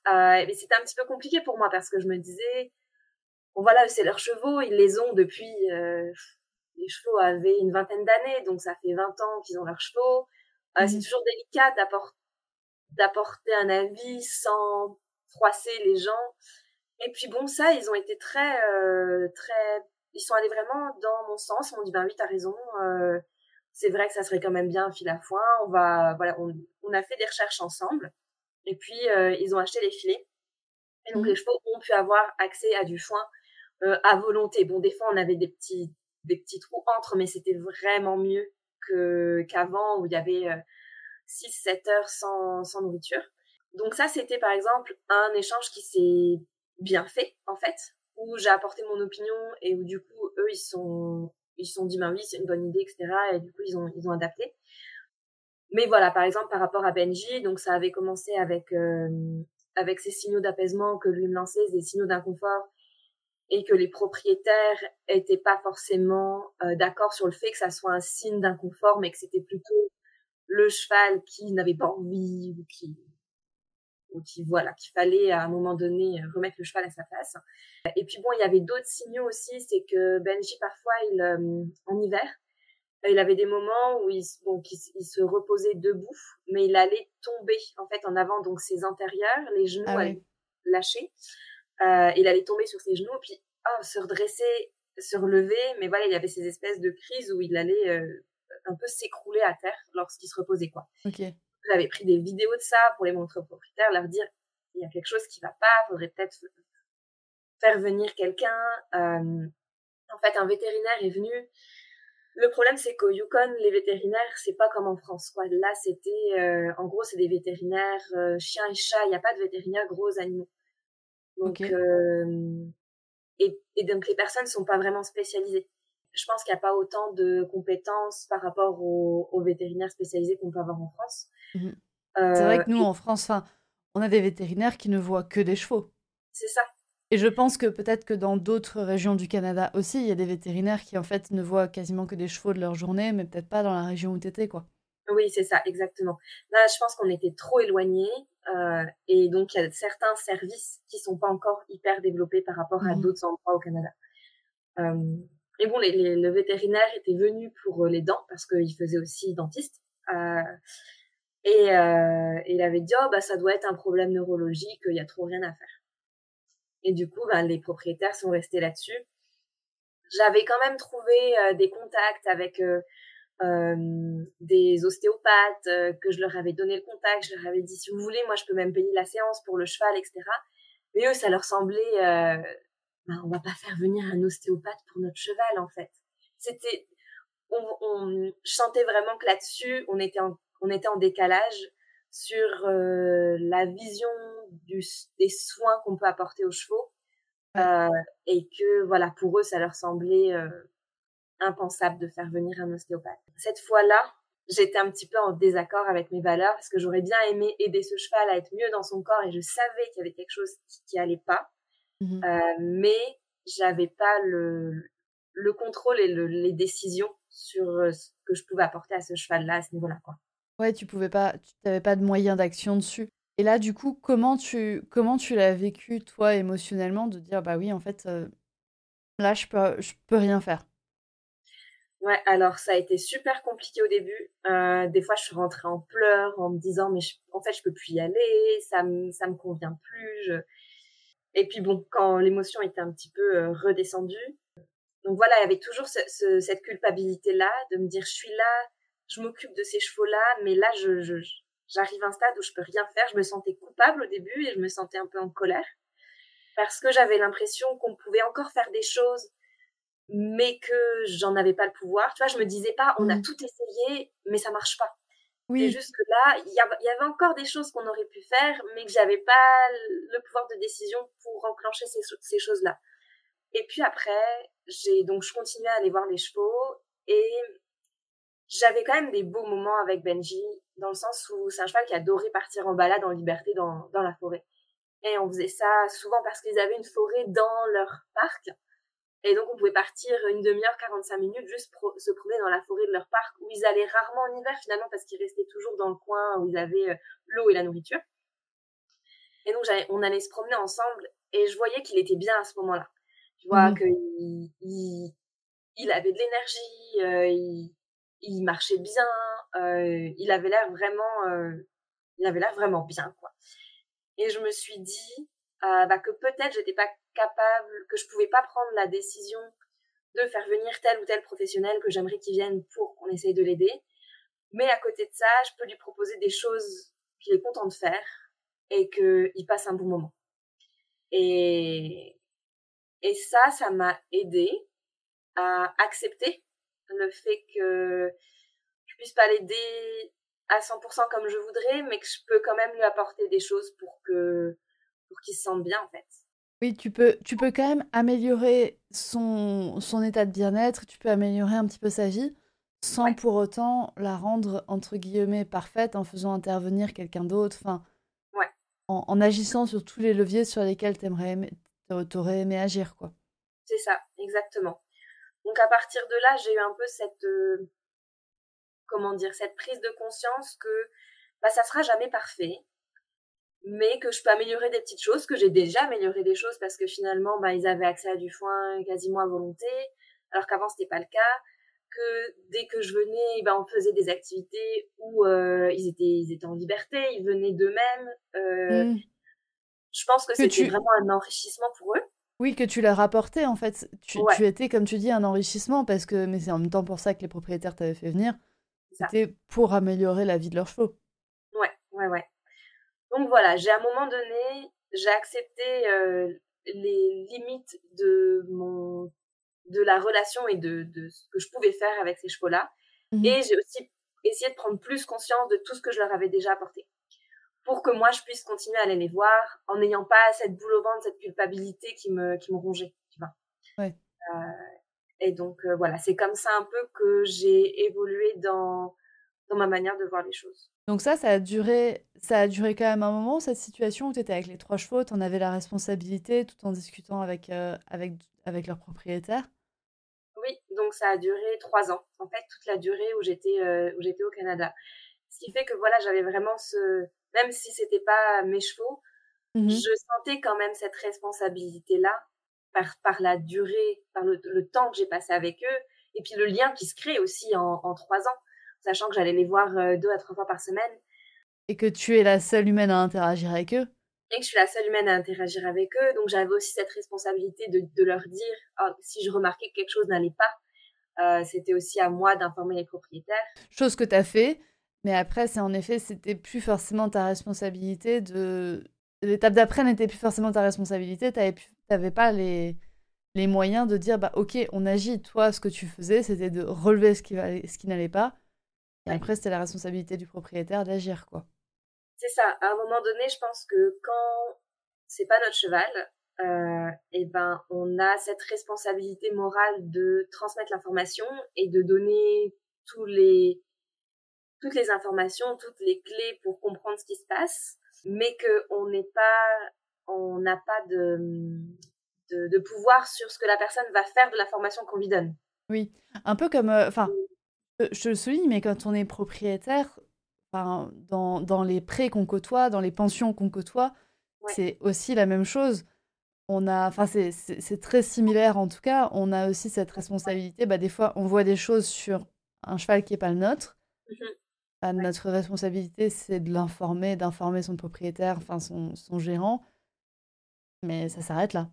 Euh, Mais c'était un petit peu compliqué pour moi parce que je me disais bon, voilà, c'est leurs chevaux, ils les ont depuis. Euh, les chevaux avaient une vingtaine d'années, donc ça fait 20 ans qu'ils ont leurs chevaux. Euh, C'est mmh. toujours délicat d'apporter un avis sans froisser les gens. Et puis bon, ça, ils ont été très, euh, très, ils sont allés vraiment dans mon sens. Ils m'ont dit, ben oui, t'as raison. Euh, c'est vrai que ça serait quand même bien un fil à foin. On va, voilà, on, on a fait des recherches ensemble. Et puis euh, ils ont acheté les filets. Et donc mmh. les chevaux ont pu avoir accès à du foin euh, à volonté. Bon, des fois on avait des petits, des petits trous entre, mais c'était vraiment mieux que qu'avant où il y avait 6-7 euh, heures sans, sans nourriture. Donc ça, c'était par exemple un échange qui s'est bien fait en fait où j'ai apporté mon opinion et où du coup eux ils sont ils se sont dit ben oui c'est une bonne idée etc et du coup ils ont ils ont adapté. Mais voilà par exemple par rapport à Benji donc ça avait commencé avec euh, avec ces signaux d'apaisement que lui me lançait des signaux d'inconfort et que les propriétaires étaient pas forcément euh, d'accord sur le fait que ça soit un signe d'inconfort mais que c'était plutôt le cheval qui n'avait pas envie ou qui voilà qu'il fallait à un moment donné euh, remettre le cheval à sa place. Et puis bon, il y avait d'autres signaux aussi, c'est que Benji parfois il euh, en hiver, euh, il avait des moments où il, bon, il, se reposait debout, mais il allait tomber en fait en avant, donc ses antérieurs, les genoux ah allaient lâcher. Euh, il allait tomber sur ses genoux, puis oh, se redresser, se relever, mais voilà, il y avait ces espèces de crises où il allait un peu s'écrouler à terre lorsqu'il se reposait quoi. Ok. J'avais pris des vidéos de ça pour les montrer aux propriétaires, leur dire il y a quelque chose qui va pas, faudrait peut-être faire venir quelqu'un. Euh, en fait, un vétérinaire est venu. Le problème, c'est qu'au Yukon, les vétérinaires, c'est pas comme en France. Quoi. Là, c'était, euh, en gros, c'est des vétérinaires euh, chiens et chats. Il n'y a pas de vétérinaires gros animaux. Donc, et, et, donc les personnes sont pas vraiment spécialisées je pense qu'il n'y a pas autant de compétences par rapport aux, vétérinaires spécialisés qu'on peut avoir en France. Mhm. c'est vrai que nous, en France, on a des vétérinaires qui ne voient que des chevaux. C'est ça. Et je pense que peut-être que dans d'autres régions du Canada aussi, il y a des vétérinaires qui en fait ne voient quasiment que des chevaux de leur journée, mais peut-être pas dans la région où tu étais, quoi. Oui, c'est ça, exactement. Là, je pense qu'on était trop éloignés euh, et donc il y a certains services qui sont pas encore hyper développés par rapport à mhm. d'autres endroits au Canada. Euh, et bon, les, les, le vétérinaire était venu pour euh, les dents parce qu'il faisait aussi dentiste. Euh, et, euh, il avait dit, oh, bah, ça doit être un problème neurologique, il y a trop rien à faire. Et du coup, bah, les propriétaires sont restés là-dessus. J'avais quand même trouvé euh, des contacts avec des ostéopathes, que je leur avais donné le contact, je leur avais dit si vous voulez, moi je peux même payer la séance pour le cheval, etc. Mais eux, ça leur semblait, euh, bah, on va pas faire venir un ostéopathe pour notre cheval en fait. C'était, on, on, je vraiment que là-dessus, on était en, on était en décalage sur euh, la vision du, des soins qu'on peut apporter aux chevaux euh, et que voilà pour eux ça leur semblait euh, impensable de faire venir un ostéopathe. Cette fois-là, j'étais un petit peu en désaccord avec mes valeurs parce que j'aurais bien aimé aider ce cheval à être mieux dans son corps et je savais qu'il y avait quelque chose qui, qui allait pas, mmh euh, mais j'avais pas le, le contrôle et le, les décisions sur euh, ce que je pouvais apporter à ce cheval-là à ce niveau-là, quoi. Ouais, tu pouvais pas, tu n'avais pas de moyens d'action dessus. Et là, du coup, comment tu, comment tu l'as vécu, toi, émotionnellement, de dire, bah oui, en fait, euh, là, je peux, je peux rien faire? Ouais, alors ça a été super compliqué au début. Euh, des fois, je suis rentrée en pleurs en me disant mais en fait, je peux plus y aller, ça me ça me convient plus. Je... Et puis bon, quand l'émotion était un petit peu euh, redescendue, donc voilà, il y avait toujours ce, ce, cette culpabilité là de me dire je suis là, je m'occupe de ces chevaux là, mais là je, je j'arrive à un stade où je peux rien faire. Je me sentais coupable au début et je me sentais un peu en colère parce que j'avais l'impression qu'on pouvait encore faire des choses mais que j'en avais pas le pouvoir. Tu vois, je me disais pas, on a mmh. tout essayé, mais ça marche pas. Oui. C'est juste que là, il y, y, avait encore des choses qu'on aurait pu faire, mais que j'avais pas le pouvoir de décision pour enclencher ces, ces choses-là. Et puis après, j'ai donc je continuais à aller voir les chevaux et j'avais quand même des beaux moments avec Benji, dans le sens où c'est un cheval qui adorait partir en balade en liberté dans, dans la forêt. Et on faisait ça souvent parce qu'ils avaient une forêt dans leur parc. Et donc, on pouvait partir une demi-heure, 45 minutes, juste se promener dans la forêt de leur parc, où ils allaient rarement en hiver finalement, parce qu'ils restaient toujours dans le coin où ils avaient euh, l'eau et la nourriture. Et donc, on allait se promener ensemble, et je voyais qu'il était bien à ce moment-là. Tu vois, mmh. qu'il il, il, avait de l'énergie, euh, il, il, marchait bien, il avait l'air vraiment, il avait l'air vraiment bien, quoi. Et je me suis dit, euh, bah, que peut-être j'étais pas capable, que je pouvais pas prendre la décision de faire venir tel ou tel professionnel que j'aimerais qu'il vienne pour qu'on essaye de l'aider. Mais à côté de ça, je peux lui proposer des choses qu'il est content de faire et qu'il passe un bon moment. Et, et ça, ça m'a aidé à accepter le fait que je puisse pas l'aider à 100% comme je voudrais, mais que je peux quand même lui apporter des choses pour que pour qu'il se sente bien en fait. Oui, tu peux, tu peux quand même améliorer son, son état de bien-être, tu peux améliorer un petit peu sa vie, sans pour autant la rendre, entre guillemets, parfaite en faisant intervenir quelqu'un d'autre, enfin, ouais. en, en, agissant sur tous les leviers sur lesquels tu aurais aimé agir, quoi. C'est ça, exactement. Donc à partir de là, j'ai eu un peu cette, euh, comment dire, cette prise de conscience que bah, ça sera jamais parfait, mais que je peux améliorer des petites choses, que j'ai déjà amélioré des choses parce que finalement, bah, ils avaient accès à du foin quasiment à volonté, alors qu'avant c'était pas le cas. Que dès que je venais, bah, on faisait des activités où euh, ils étaient, ils étaient en liberté, ils venaient d'eux-mêmes. Euh, mmh. Je pense que, c'était vraiment un enrichissement pour eux. Oui, que tu leur apportais en fait. Tu, tu, étais, comme tu dis, un enrichissement parce que, mais c'est en même temps pour ça que les propriétaires t'avaient fait venir. C'était pour améliorer la vie de leurs chevaux. Ouais, ouais, ouais. Donc voilà, j'ai à un moment donné, j'ai accepté euh, les limites de mon de la relation et de, de ce que je pouvais faire avec ces chevaux-là. Mmh et j'ai aussi essayé de prendre plus conscience de tout ce que je leur avais déjà apporté. Pour que moi, je puisse continuer à aller les voir en n'ayant pas cette boule au ventre, cette culpabilité qui me, qui me rongeait, tu vois. Ouais. Euh, et donc, euh, voilà, c'est comme ça un peu que j'ai évolué dans, dans ma manière de voir les choses. Donc ça, ça a duré, ça a duré quand même un moment, cette situation où tu étais avec les trois chevaux, tu en avais la responsabilité tout en discutant avec, euh, avec, avec leur propriétaire Oui, donc ça a duré trois ans, en fait, toute la durée où j'étais où j'étais au Canada. Ce qui fait que voilà, j'avais vraiment ce... Même si c'était pas mes chevaux, mmh je sentais quand même cette responsabilité-là par, par la durée, par le, temps que j'ai passé avec eux, et puis le lien qui se crée aussi en, en trois ans sachant que j'allais les voir euh, deux à trois fois par semaine. Et que tu es la seule humaine à interagir avec eux et que je suis la seule humaine à interagir avec eux. Donc j'avais aussi cette responsabilité de, de leur dire oh, si je remarquais que quelque chose n'allait pas, c'était aussi à moi d'informer les propriétaires. Chose que tu as fait, mais après, c'est en effet, c'était plus forcément ta responsabilité de. L'étape d'après n'était plus forcément ta responsabilité. Tu n'avais pas les, les moyens de dire bah, Ok, on agit. Toi, ce que tu faisais, c'était de relever ce qui, ce qui n'allait pas. Et après, c'était la responsabilité du propriétaire d'agir. quoi. C'est ça. À un moment donné, je pense que quand c'est pas notre cheval, euh, et ben on a cette responsabilité morale de transmettre l'information et de donner tous les toutes les informations, toutes les clés pour comprendre ce qui se passe, mais que on n'est pas on n'a pas de, de, de pouvoir sur ce que la personne va faire de l'information qu'on lui donne. Oui, un peu comme euh, enfin je le souligne mais quand on est propriétaire dans, dans les prêts qu'on côtoie, dans les pensions qu'on côtoie, c'est aussi la même chose on a, enfin c'est très similaire en tout cas, on a aussi cette responsabilité. Bah, des fois, on voit des choses sur un cheval qui n'est pas le nôtre. Mmh bah, notre responsabilité, c'est de l'informer, d'informer son propriétaire, enfin son, son gérant. Mais ça s'arrête là.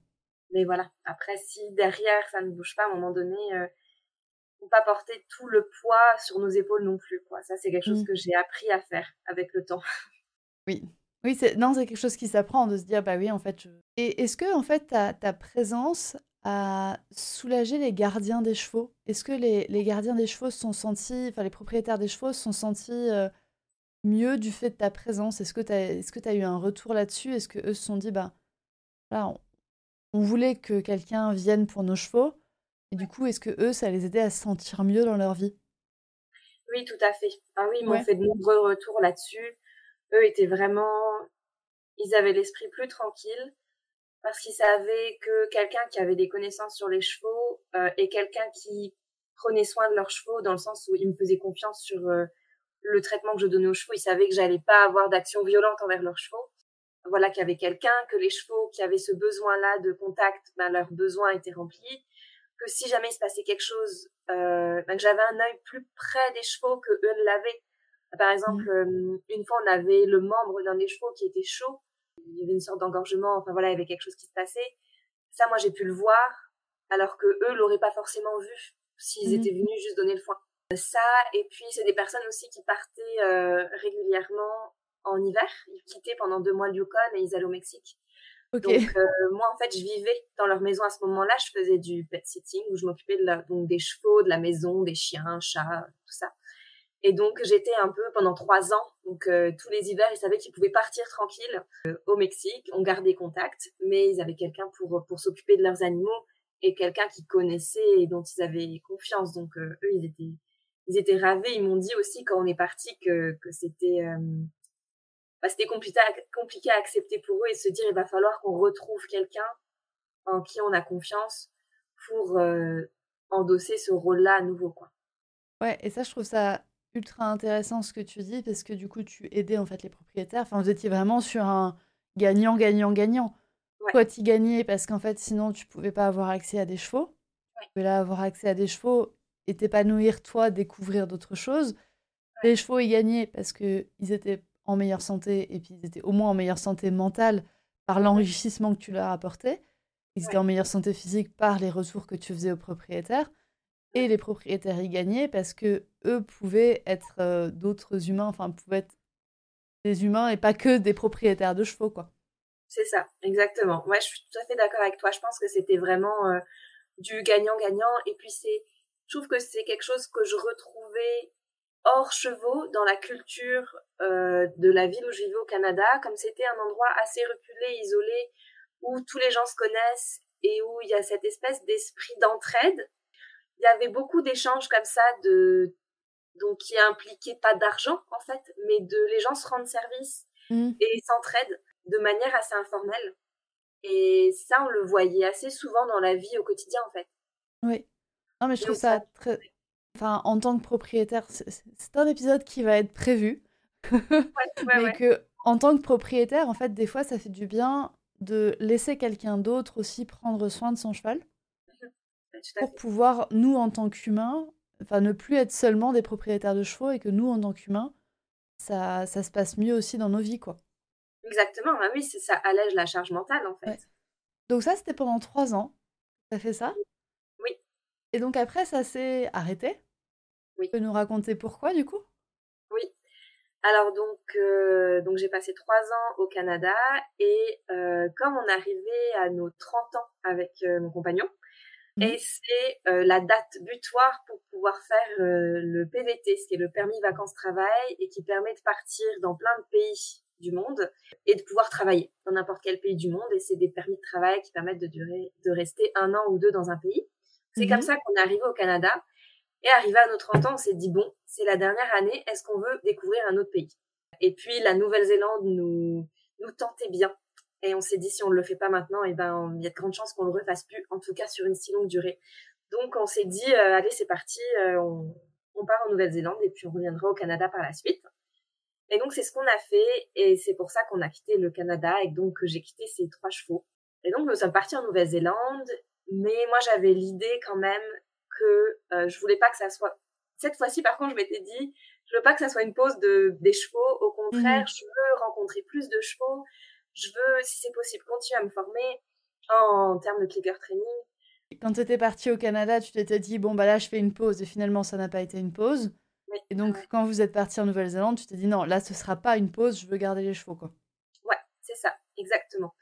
Mais voilà, après, si derrière ça ne bouge pas, à un moment donné, euh, faut pas porter tout le poids sur nos épaules non plus. Quoi. Ça, c'est quelque chose mmh. que j'ai appris à faire avec le temps. Oui, oui, c'est non, c'est quelque chose qui s'apprend de se dire bah oui, en fait. Et est-ce que en fait ta, ta présence a soulagé les gardiens des chevaux. Est-ce que les, les, gardiens des chevaux se sont sentis, enfin les propriétaires des chevaux se sont sentis euh, mieux du fait de ta présence? Est-ce que tu as, est-ce que as eu un retour là-dessus? Est-ce que eux se sont dit bah là on, on voulait que quelqu'un vienne pour nos chevaux et du coup est-ce que eux ça les aidait à se sentir mieux dans leur vie? Oui, tout à fait. Ah oui, ils m'ont fait de nombreux retours là-dessus. Eux étaient vraiment, ils avaient l'esprit plus tranquille parce qu'ils savaient que quelqu'un qui avait des connaissances sur les chevaux euh, et quelqu'un qui prenait soin de leurs chevaux dans le sens où ils me faisaient confiance sur euh, le traitement que je donnais aux chevaux, ils savaient que j'allais pas avoir d'action violente envers leurs chevaux. Voilà qu'il y avait quelqu'un, que les chevaux qui avaient ce besoin-là de contact, ben, leur besoin était rempli, que si jamais il se passait quelque chose, euh, ben, que j'avais un œil plus près des chevaux que eux l'avaient par exemple, mmh. une fois, on avait le membre d'un des chevaux qui était chaud. Il y avait une sorte d'engorgement. Enfin voilà, il y avait quelque chose qui se passait. Ça, moi, j'ai pu le voir, alors que eux l'auraient pas forcément vu s'ils mmh. étaient venus juste donner le foin. Ça, et puis c'est des personnes aussi qui partaient euh, régulièrement en hiver. Ils quittaient pendant deux mois le Yukon et ils allaient au Mexique. Donc euh, moi en fait je vivais dans leur maison à ce moment-là, je faisais du pet sitting où je m'occupais de la, donc des chevaux, de la maison, des chiens, chats, tout ça. Et donc j'étais un peu pendant trois ans, donc euh, tous les hivers, ils savaient qu'ils pouvaient partir tranquilles euh, au Mexique. On gardait contact, mais ils avaient quelqu'un pour pour s'occuper de leurs animaux et quelqu'un qui connaissait et dont ils avaient confiance. Donc euh, eux, ils étaient ils étaient ravis. Ils m'ont dit aussi quand on est parti que que c'était bah, c'était compliqué à, compliqué à accepter pour eux et se dire il va falloir qu'on retrouve quelqu'un en qui on a confiance pour endosser ce rôle-là à nouveau quoi. Ouais, et ça je trouve ça ultra intéressant ce que tu dis parce que du coup tu aidais en fait les propriétaires. Enfin, vous étiez vraiment sur un gagnant, gagnant, gagnant. Toi, tu gagnais parce qu'en fait, sinon, tu pouvais pas avoir accès à des chevaux. Tu pouvais là avoir accès à des chevaux et t'épanouir, toi, découvrir d'autres choses. Les chevaux, ils gagnaient parce qu'ils étaient en meilleure santé et puis ils étaient au moins en meilleure santé mentale par l'enrichissement que tu leur apportais. Ils étaient en meilleure santé physique par les retours que tu faisais aux propriétaires et les propriétaires y gagnaient parce que eux pouvaient être euh, d'autres humains, enfin pouvaient être des humains et pas que des propriétaires de chevaux, quoi. C'est ça, exactement. Ouais, je suis tout à fait d'accord avec toi. Je pense que c'était vraiment euh, du gagnant-gagnant. Et puis c'est, je trouve que c'est quelque chose que je retrouvais hors chevaux dans la culture euh, de la ville où je vivais au Canada, comme c'était un endroit assez reculé, isolé, où tous les gens se connaissent et où il y a cette espèce d'esprit d'entraide il y avait beaucoup d'échanges comme ça de donc qui impliquaient pas d'argent en fait, mais de les gens se rendent service mmh. et s'entraident de manière assez informelle. Et ça, on le voyait assez souvent dans la vie au quotidien en fait. Oui. Non, mais je trouve ça, très. Enfin, en tant que propriétaire, c'est un épisode qui va être prévu. mais que, en tant que propriétaire, en fait, des fois, ça fait du bien de laisser quelqu'un d'autre aussi prendre soin de son cheval pour pouvoir, nous, en tant qu'humains, enfin, ne plus être seulement des propriétaires de chevaux et que nous, en tant qu'humains, ça, ça se passe mieux aussi dans nos vies, quoi. Exactement, bah oui, ça allège la charge mentale, en fait. Donc ça, c'était pendant trois ans. Ça fait ça? Oui. Et donc après, ça s'est arrêté? Oui. Tu peux nous raconter pourquoi du coup? Oui. Alors donc, euh, donc j'ai passé trois ans au Canada et euh, comme on arrivait à nos 30 ans avec euh, mon compagnon, et Mhm. c'est euh, la date butoir pour pouvoir faire euh, le PVT, ce qui est le permis vacances-travail et qui permet de partir dans plein de pays du monde et de pouvoir travailler dans n'importe quel pays du monde. Et c'est des permis de travail qui permettent de durer, de rester un an ou deux dans un pays. C'est comme Mhm. ça qu'on est arrivé au Canada. Et arrivé à nos 30 ans, on s'est dit, bon, c'est la dernière année, est-ce qu'on veut découvrir un autre pays? Et puis la Nouvelle-Zélande nous, nous tentait bien. Et on s'est dit, si on ne le fait pas maintenant, eh ben, il y a de grandes chances qu'on le refasse plus, en tout cas sur une si longue durée. Donc on s'est dit, euh, allez, c'est parti, euh, on, on part en Nouvelle-Zélande et puis on reviendra au Canada par la suite. Et donc c'est ce qu'on a fait et c'est pour ça qu'on a quitté le Canada et donc que j'ai quitté ces trois chevaux. Et donc nous sommes partis en Nouvelle-Zélande, mais moi j'avais l'idée quand même que euh, je voulais pas que ça soit. Cette fois-ci par contre je m'étais dit, je veux pas que ça soit une pause de des chevaux. Au contraire, Mhm. je veux rencontrer plus de chevaux. Je veux, si c'est possible, continuer à me former en termes de clicker training. Quand tu étais parti au Canada, tu t'étais dit, bon, bah là, je fais une pause, et finalement, ça n'a pas été une pause. Oui. Et donc, Ouais. quand vous êtes parti en Nouvelle-Zélande, tu t'es dit, non, là, ce sera pas une pause, je veux garder les chevaux, quoi. Ouais, c'est ça, exactement.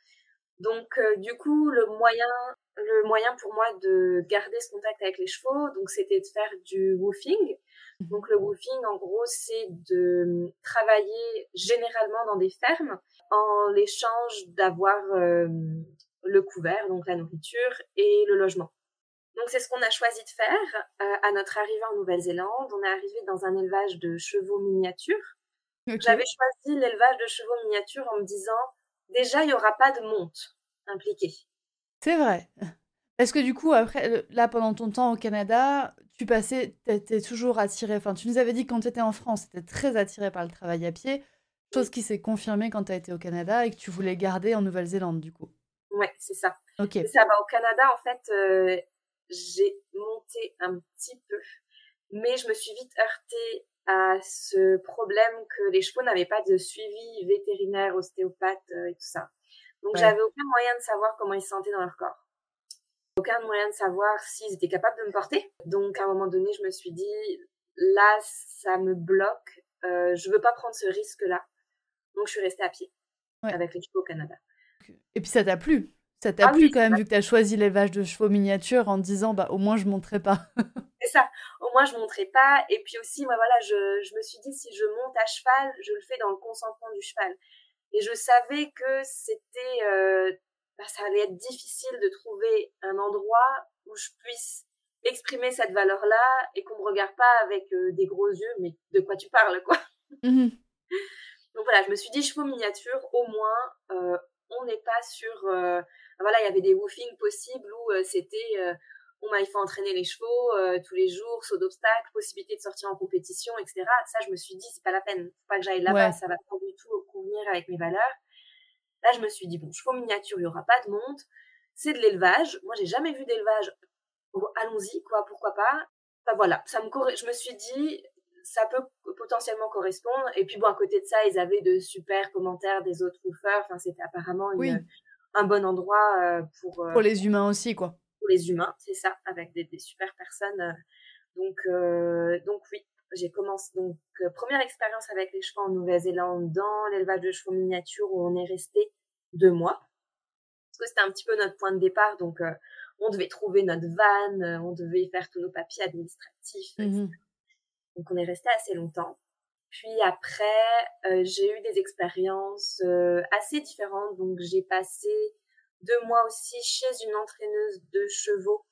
Donc, euh, du coup, le moyen, le moyen pour moi de garder ce contact avec les chevaux, donc c'était de faire du woofing. Donc, le woofing, en gros, c'est de travailler généralement dans des fermes en l'échange d'avoir euh, le couvert, donc la nourriture et le logement. Donc, c'est ce qu'on a choisi de faire euh, à notre arrivée en Nouvelle-Zélande. On est arrivé dans un élevage de chevaux miniatures. J'avais choisi l'élevage de chevaux miniatures en me disant, déjà, il n'y aura pas de monte impliquée. C'est vrai. Parce que du coup, après, là, pendant ton temps au Canada, tu passais, t'étais toujours attiré. Enfin, tu nous avais dit que quand tu étais en France, tu étais très attiré par le travail à pied, chose qui s'est confirmée quand tu as été au Canada et que tu voulais garder en Nouvelle-Zélande, du coup. Ouais, c'est ça. Ok. Ça. Bah, au Canada, en fait, euh, j'ai monté un petit peu, mais je me suis vite heurtée à ce problème que les chevaux n'avaient pas de suivi vétérinaire, ostéopathe euh, et tout ça. Donc, Ouais. j'avais aucun moyen de savoir comment ils se sentaient dans leur corps. Aucun moyen de savoir s'ils étaient capables de me porter. Donc, à un moment donné, je me suis dit, là, ça me bloque. Euh, je veux pas prendre ce risque-là. Donc, je suis restée à pied Ouais. avec les chevaux au Canada. Et puis ça t'a plu? Ça t'a Ah plu oui, quand même, vu que tu as choisi l'élevage de chevaux miniatures en disant, bah au moins je monterai pas. C'est ça. Au moins, je monterai pas. Et puis aussi, moi, voilà, je, je me suis dit, si je monte à cheval, je le fais dans le consentement du cheval. Et je savais que c'était, euh, bah, ça allait être difficile de trouver un endroit où je puisse exprimer cette valeur-là et qu'on me regarde pas avec euh, des gros yeux, mais de quoi tu parles, quoi? Mhm. Donc voilà, je me suis dit, chevaux miniatures, au moins, euh, on n'est pas sur... euh, voilà, il y avait des woofings possibles où c'était... bon, bah, il faut entraîner les chevaux tous les jours, saut d'obstacles, possibilité de sortir en compétition, etc. Ça, je me suis dit, c'est pas la peine. Faut pas que j'aille là-bas, Ouais. ça va pas du tout convenir avec mes valeurs. Là, je me suis dit, bon, chevaux miniatures, il y aura pas de monte. C'est de l'élevage. Moi, j'ai jamais vu d'élevage. Bon, Allons-y, quoi, pourquoi pas. Enfin, voilà, ça me je me suis dit, ça peut potentiellement correspondre. Et puis bon, à côté de ça, ils avaient de super commentaires des autres woofers. Enfin, c'était apparemment une- Oui. un bon endroit euh, pour, euh, Pour les humains aussi, quoi. pour les humains, c'est ça, avec des, des super personnes. euh. Donc, euh, donc oui, j'ai commencé donc euh, première expérience avec les chevaux en Nouvelle-Zélande dans l'élevage de chevaux miniatures où on est resté deux mois. Parce que c'était un petit peu notre point de départ, donc euh, on devait trouver notre van, euh, on devait faire tous nos papiers administratifs, etc. Mhm. Donc on est resté assez longtemps. Puis après, j'ai eu des expériences assez différentes. Donc j'ai passé deux mois aussi chez une entraîneuse de chevaux,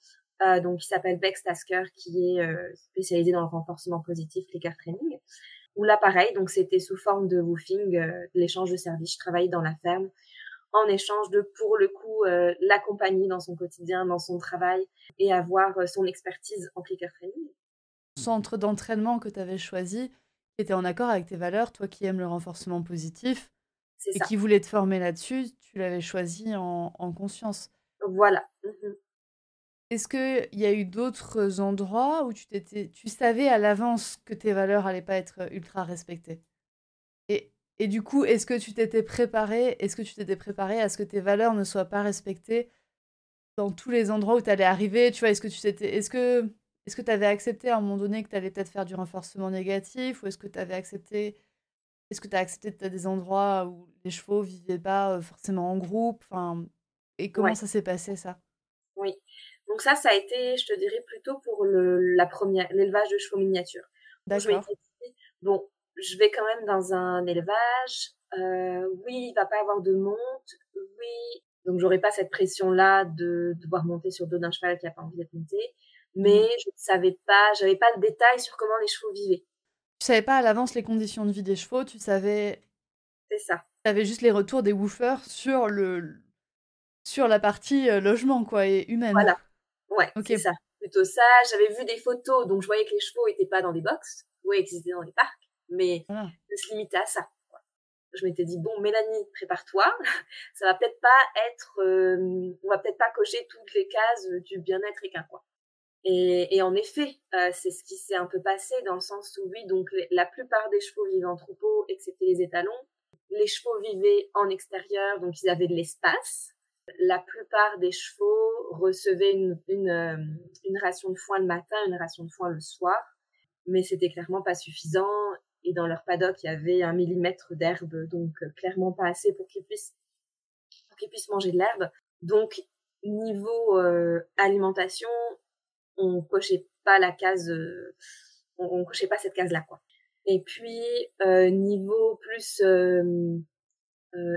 euh, donc qui s'appelle Bex Tasker, qui est euh, spécialisée dans le renforcement positif, clicker training. Où là, pareil, donc c'était sous forme de woofing, euh, l'échange de services. Je travaillais dans la ferme en échange de, pour le coup, l'accompagner dans son quotidien, dans son travail et avoir son expertise en clicker training. Centre d'entraînement que tu avais choisi était en accord avec tes valeurs, toi qui aimes le renforcement positif et ça. qui voulait te former là-dessus, tu l'avais choisi en, en conscience. Voilà. Mhm. Est-ce qu'il y a eu d'autres endroits où tu, t'étais, tu savais à l'avance que tes valeurs allaient pas être ultra respectées? Et, et du coup, est-ce que tu t'étais préparé, est-ce que tu t'étais préparé à ce que tes valeurs ne soient pas respectées dans tous les endroits où tu allais arriver? Tu vois, est-ce que tu t'étais, est-ce que, est-ce que tu avais accepté à un moment donné que tu allais peut-être faire du renforcement négatif, ou est-ce que tu avais accepté, est-ce que tu as accepté de des endroits où les chevaux vivaient pas forcément en groupe, enfin, et comment ça s'est passé ça? Oui, donc ça, ça a été, je te dirais, plutôt pour le, la première, l'élevage de chevaux miniatures. D'accord. Bon, je vais quand même dans un élevage. Euh, oui, il va pas avoir de monte. Oui, donc j'aurais pas cette pression-là de devoir monter sur le dos d'un cheval qui a pas envie d'être monté. Mais mmh. je ne savais pas, j'avais pas le détail sur comment les chevaux vivaient. Tu savais pas à l'avance les conditions de vie des chevaux, tu savais. C'est ça. Tu avais juste les retours des woofers sur le sur la partie euh, logement quoi et humaine. Voilà. Ouais, c'est ça. Plutôt ça. J'avais vu des photos, donc je voyais que les chevaux étaient pas dans des box, ouais, qu'ils étaient dans les parcs, mais voilà. se limitait à ça je m'étais dit bon Mélanie prépare-toi. Ça va peut-être pas être euh, on va peut-être pas cocher toutes les cases du bien-être équin quoi. Et, et en effet euh, c'est ce qui s'est un peu passé dans le sens où oui donc la plupart des chevaux vivaient en troupeau excepté les étalons. Les chevaux vivaient en extérieur donc ils avaient de l'espace la plupart des chevaux recevaient une, une, euh, une ration de foin le matin une ration de foin le soir mais c'était clairement pas suffisant et dans leur paddock, il y avait un millimètre d'herbe, donc euh, clairement pas assez pour qu'ils puissent, pour qu'ils puissent manger de l'herbe. Donc, niveau euh, alimentation, on cochait pas la case, euh, on, cochait pas cette case-là, quoi. Et puis, niveau plus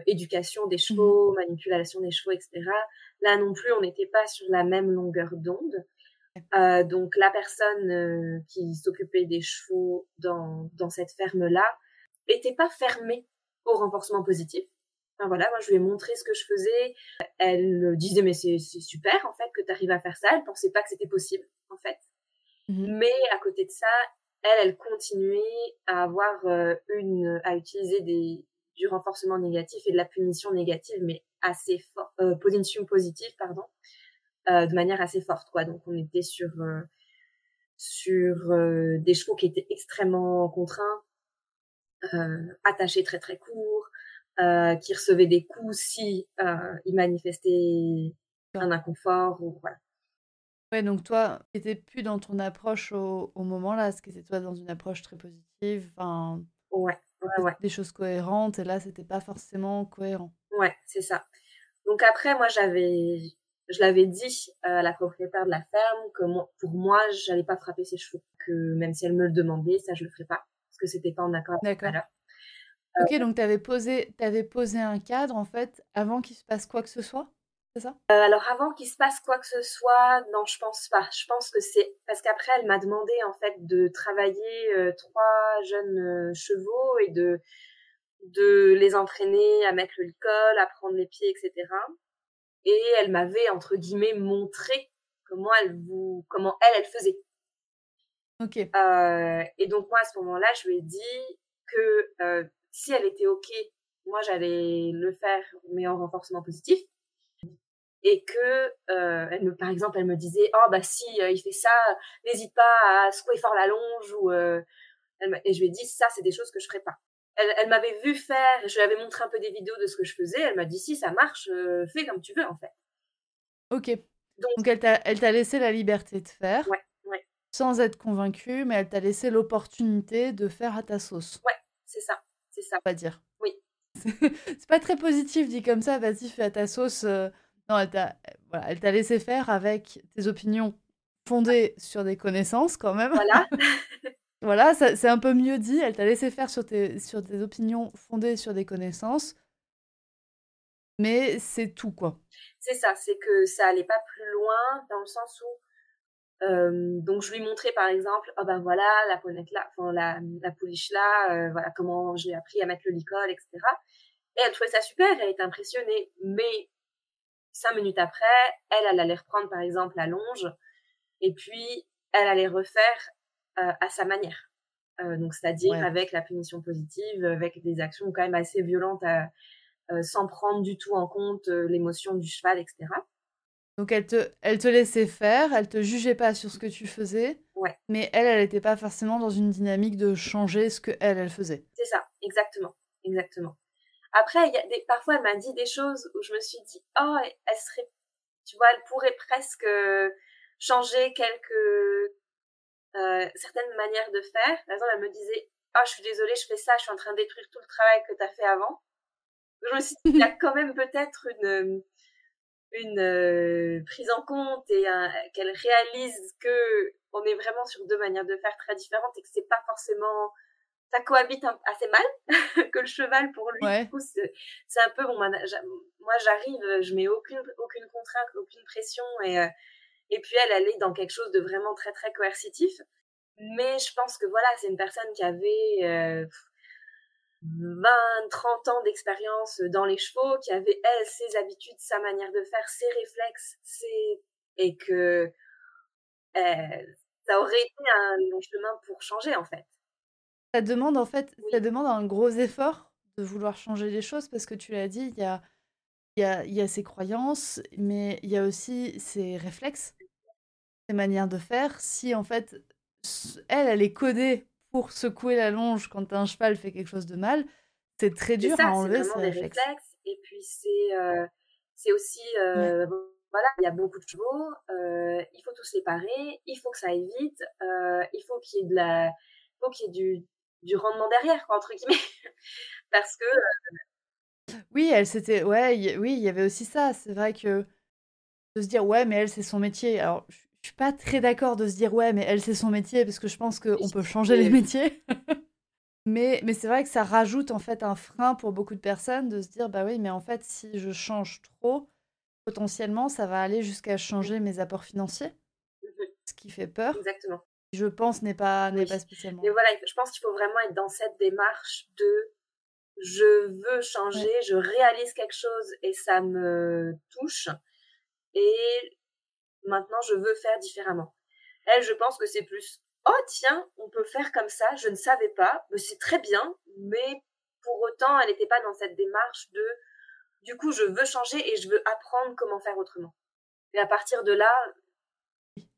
éducation des chevaux, mmh manipulation des chevaux, etc. Là non plus, on n'était pas sur la même longueur d'onde. Euh, donc la personne euh, qui s'occupait des chevaux dans, dans cette ferme-là était pas fermée au renforcement positif. Enfin, voilà, moi je lui ai montré ce que je faisais. Elle disait mais c'est super en fait que tu arrives à faire ça. Elle pensait pas que c'était possible en fait. Mmh mais à côté de ça, elle, elle continuait à avoir euh, une, à utiliser des, du renforcement négatif et de la punition négative, mais assez fort, euh, punition positive, pardon, euh, de manière assez forte quoi. Donc on était sur euh, sur des chevaux qui étaient extrêmement contraints attachés très très courts qui recevaient des coups si ils manifestaient un inconfort ou voilà. Ouais, donc toi, tu n'étais plus dans ton approche au, au moment là, ce qui était toi dans une approche très positive, enfin, ouais, ouais, ouais. des choses cohérentes, et là, c'était pas forcément cohérent. Ouais, c'est ça. Donc après, moi, j'avais, je l'avais dit à la propriétaire de la ferme que pour moi, j'allais pas frapper ses chevaux, que même si elle me le demandait, ça je le ferais pas, parce que c'était pas en accord avec D'accord. Ok, donc tu avais posé, avais posé un cadre en fait avant qu'il se passe quoi que ce soit, c'est ça? Euh, Alors avant qu'il se passe quoi que ce soit, non, je pense pas. Je pense que c'est parce qu'après elle m'a demandé en fait de travailler euh, trois jeunes euh, chevaux et de de les entraîner à mettre le licol, à prendre les pieds, etc et elle m'avait entre guillemets montré comment elle vous comment elle elle faisait. Ok. Et donc moi à ce moment-là, je lui ai dit que si elle était ok, moi j'allais le faire mais en renforcement positif. Et que euh, elle me, par exemple, elle me disait oh bah si euh, il fait ça, n'hésite pas à secouer fort la longe ou euh, et je lui ai dit ça c'est des choses que je ferais pas elle, m'avait vu faire, je lui avais montré un peu des vidéos de ce que je faisais. Elle m'a dit si ça marche, fais comme tu veux en fait. Ok. Donc, elle t'a laissé la liberté de faire. Ouais, ouais. Sans être convaincue, mais elle t'a laissé l'opportunité de faire à ta sauce. Ouais, c'est ça, c'est ça. On va dire. Oui. c'est pas très positif dit comme ça. Vas-y, fais à ta sauce. Non, elle t'a voilà, laissé faire avec tes opinions fondées sur des connaissances quand même. Voilà. Voilà, c'est un peu mieux dit. Elle t'a laissé faire sur tes, sur tes opinions fondées sur des connaissances. Mais c'est tout, quoi. C'est ça, c'est que ça allait pas plus loin dans le sens où. Euh, donc, je lui montrais par exemple, oh ben voilà, la ponette là, enfin, la, la pouliche là, euh, voilà comment j'ai appris à mettre le licol, etc. Et elle trouvait ça super, elle était impressionnée. Mais cinq minutes après, elle, elle allait reprendre par exemple la longe, et puis elle allait refaire euh, à sa manière. Euh, donc, c'est-à-dire avec la punition positive, avec des actions quand même assez violentes, euh, sans prendre du tout en compte l'émotion du cheval, etc. Donc elle te, elle te laissait faire, elle te jugeait pas sur ce que tu faisais. Ouais. Mais elle, elle n'était pas forcément dans une dynamique de changer ce que elle, elle faisait. C'est ça, exactement, exactement. Après, y a des, parfois, elle m'a dit des choses où je me suis dit, oh, elle serait Tu vois, elle pourrait presque changer quelques euh, certaines manières de faire. Par exemple, elle me disait oh, je suis désolée, je fais ça, je suis en train de détruire tout le travail que tu as fait avant. Je me suis dit Il y a quand même peut-être une, une euh, prise en compte et qu'elle réalise que on est vraiment sur deux manières de faire très différentes et que c'est pas forcément ça cohabite assez mal que le cheval pour lui du coup c'est un peu bon moi j'arrive je mets aucune aucune contrainte aucune pression et euh, et puis elle, elle est dans quelque chose de vraiment très, très coercitif. Mais je pense que voilà, c'est une personne qui avait euh, 20, 30 ans d'expérience dans les chevaux, qui avait, elle, ses habitudes, sa manière de faire, ses réflexes, ses... et que euh, ça aurait été un long chemin pour changer, en fait. Ça demande, en fait, ça demande un gros effort de vouloir changer les choses parce que tu l'as dit, il y a y a, y a ses croyances, mais il y a aussi ses réflexes, ses manières de faire. Si en fait, elle, elle est codée pour secouer la longe quand un cheval fait quelque chose de mal, c'est très dur à enlever ses réflexes. Et puis c'est euh, c'est aussi, euh, voilà, il y a beaucoup de chevaux, euh, il faut tous les parer, il faut que ça aille vite, il faut qu'il y ait de la, faut qu'il y ait du, du rendement derrière, quoi, entre guillemets, parce que oui, elle s'était ouais, oui, il y avait aussi ça. C'est vrai que de se dire: «Ouais, mais elle, c'est son métier». Alors, je je suis pas très d'accord de se dire: «Ouais, mais elle, c'est son métier», parce que je pense qu'on peut changer les métiers. Mais mais c'est vrai que ça rajoute, en fait, un frein pour beaucoup de personnes de se dire: «Bah oui, mais en fait, si je change trop, potentiellement, ça va aller jusqu'à changer mes apports financiers». Mmh Ce qui fait peur. Exactement. Je pense n'est pas n'est pas spécialement mais voilà, je pense qu'il faut vraiment être dans cette démarche de je veux changer, je réalise quelque chose et ça me touche. Et maintenant, je veux faire différemment. Elle, je pense que c'est plus, oh tiens, on peut faire comme ça, je ne savais pas, mais c'est très bien, mais pour autant, elle n'était pas dans cette démarche de, du coup, je veux changer et je veux apprendre comment faire autrement. Et à partir de là,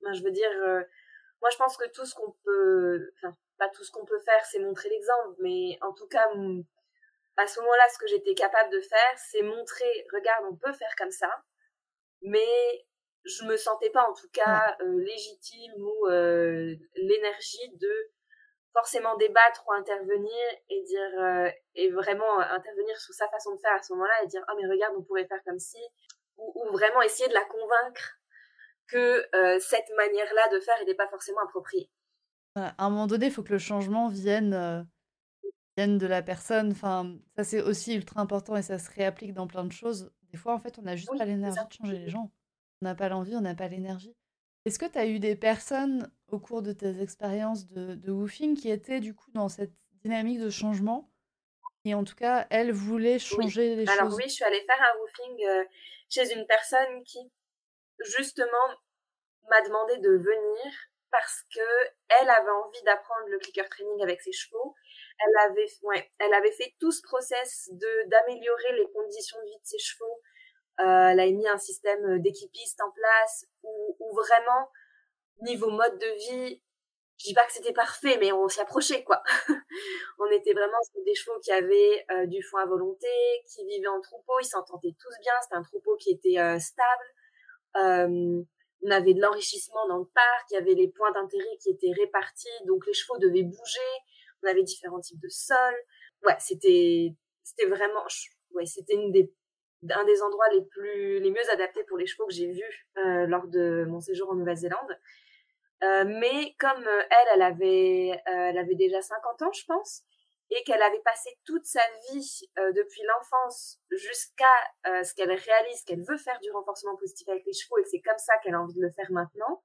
ben, je veux dire, euh, moi, je pense que tout ce qu'on peut, enfin, pas tout ce qu'on peut faire, c'est montrer l'exemple, mais en tout cas, à ce moment-là, ce que j'étais capable de faire, c'est montrer, regarde, on peut faire comme ça, mais je me sentais pas en tout cas euh, légitime ou euh, l'énergie de forcément débattre ou intervenir et dire euh, et vraiment intervenir sur sa façon de faire à ce moment-là et dire ah mais regarde on pourrait faire comme si ou, vraiment essayer de la convaincre que cette manière-là de faire n'était pas forcément appropriée. À un moment donné, il faut que le changement vienne de la personne. Enfin, ça c'est aussi ultra important et ça se réapplique dans plein de choses. Des fois, en fait, on n'a juste pas l'énergie de changer les gens. On n'a pas l'envie, on n'a pas l'énergie. Est-ce que tu as eu des personnes au cours de tes expériences de, de woofing qui étaient du coup dans cette dynamique de changement et en tout cas, elles voulaient changer les choses? Alors oui, je suis allée faire un woofing euh, chez une personne qui justement m'a demandé de venir parce que elle avait envie d'apprendre le clicker training avec ses chevaux. Elle avait, ouais, elle avait fait tout ce process de d'améliorer les conditions de vie de ses chevaux. Euh, elle a mis un système d'équipiste en place où, où, vraiment niveau mode de vie, je dis pas que c'était parfait, mais on s'y approchait quoi. on était vraiment sur des chevaux qui avaient euh, du foin à volonté, qui vivaient en troupeau, ils s'entendaient tous bien. C'était un troupeau qui était euh, stable. Euh, on avait de l'enrichissement dans le parc, il y avait les points d'intérêt qui étaient répartis, donc les chevaux devaient bouger, on avait différents types de sols. Ouais, c'était c'était vraiment ouais, c'était un des endroits les plus les mieux adaptés pour les chevaux que j'ai vus euh, lors de mon séjour en Nouvelle-Zélande. Euh, mais comme elle, elle avait, elle avait déjà 50 ans, je pense, et qu'elle avait passé toute sa vie euh, depuis l'enfance jusqu'à euh, ce qu'elle réalise qu'elle veut faire du renforcement positif avec les chevaux et que c'est comme ça qu'elle a envie de le faire maintenant,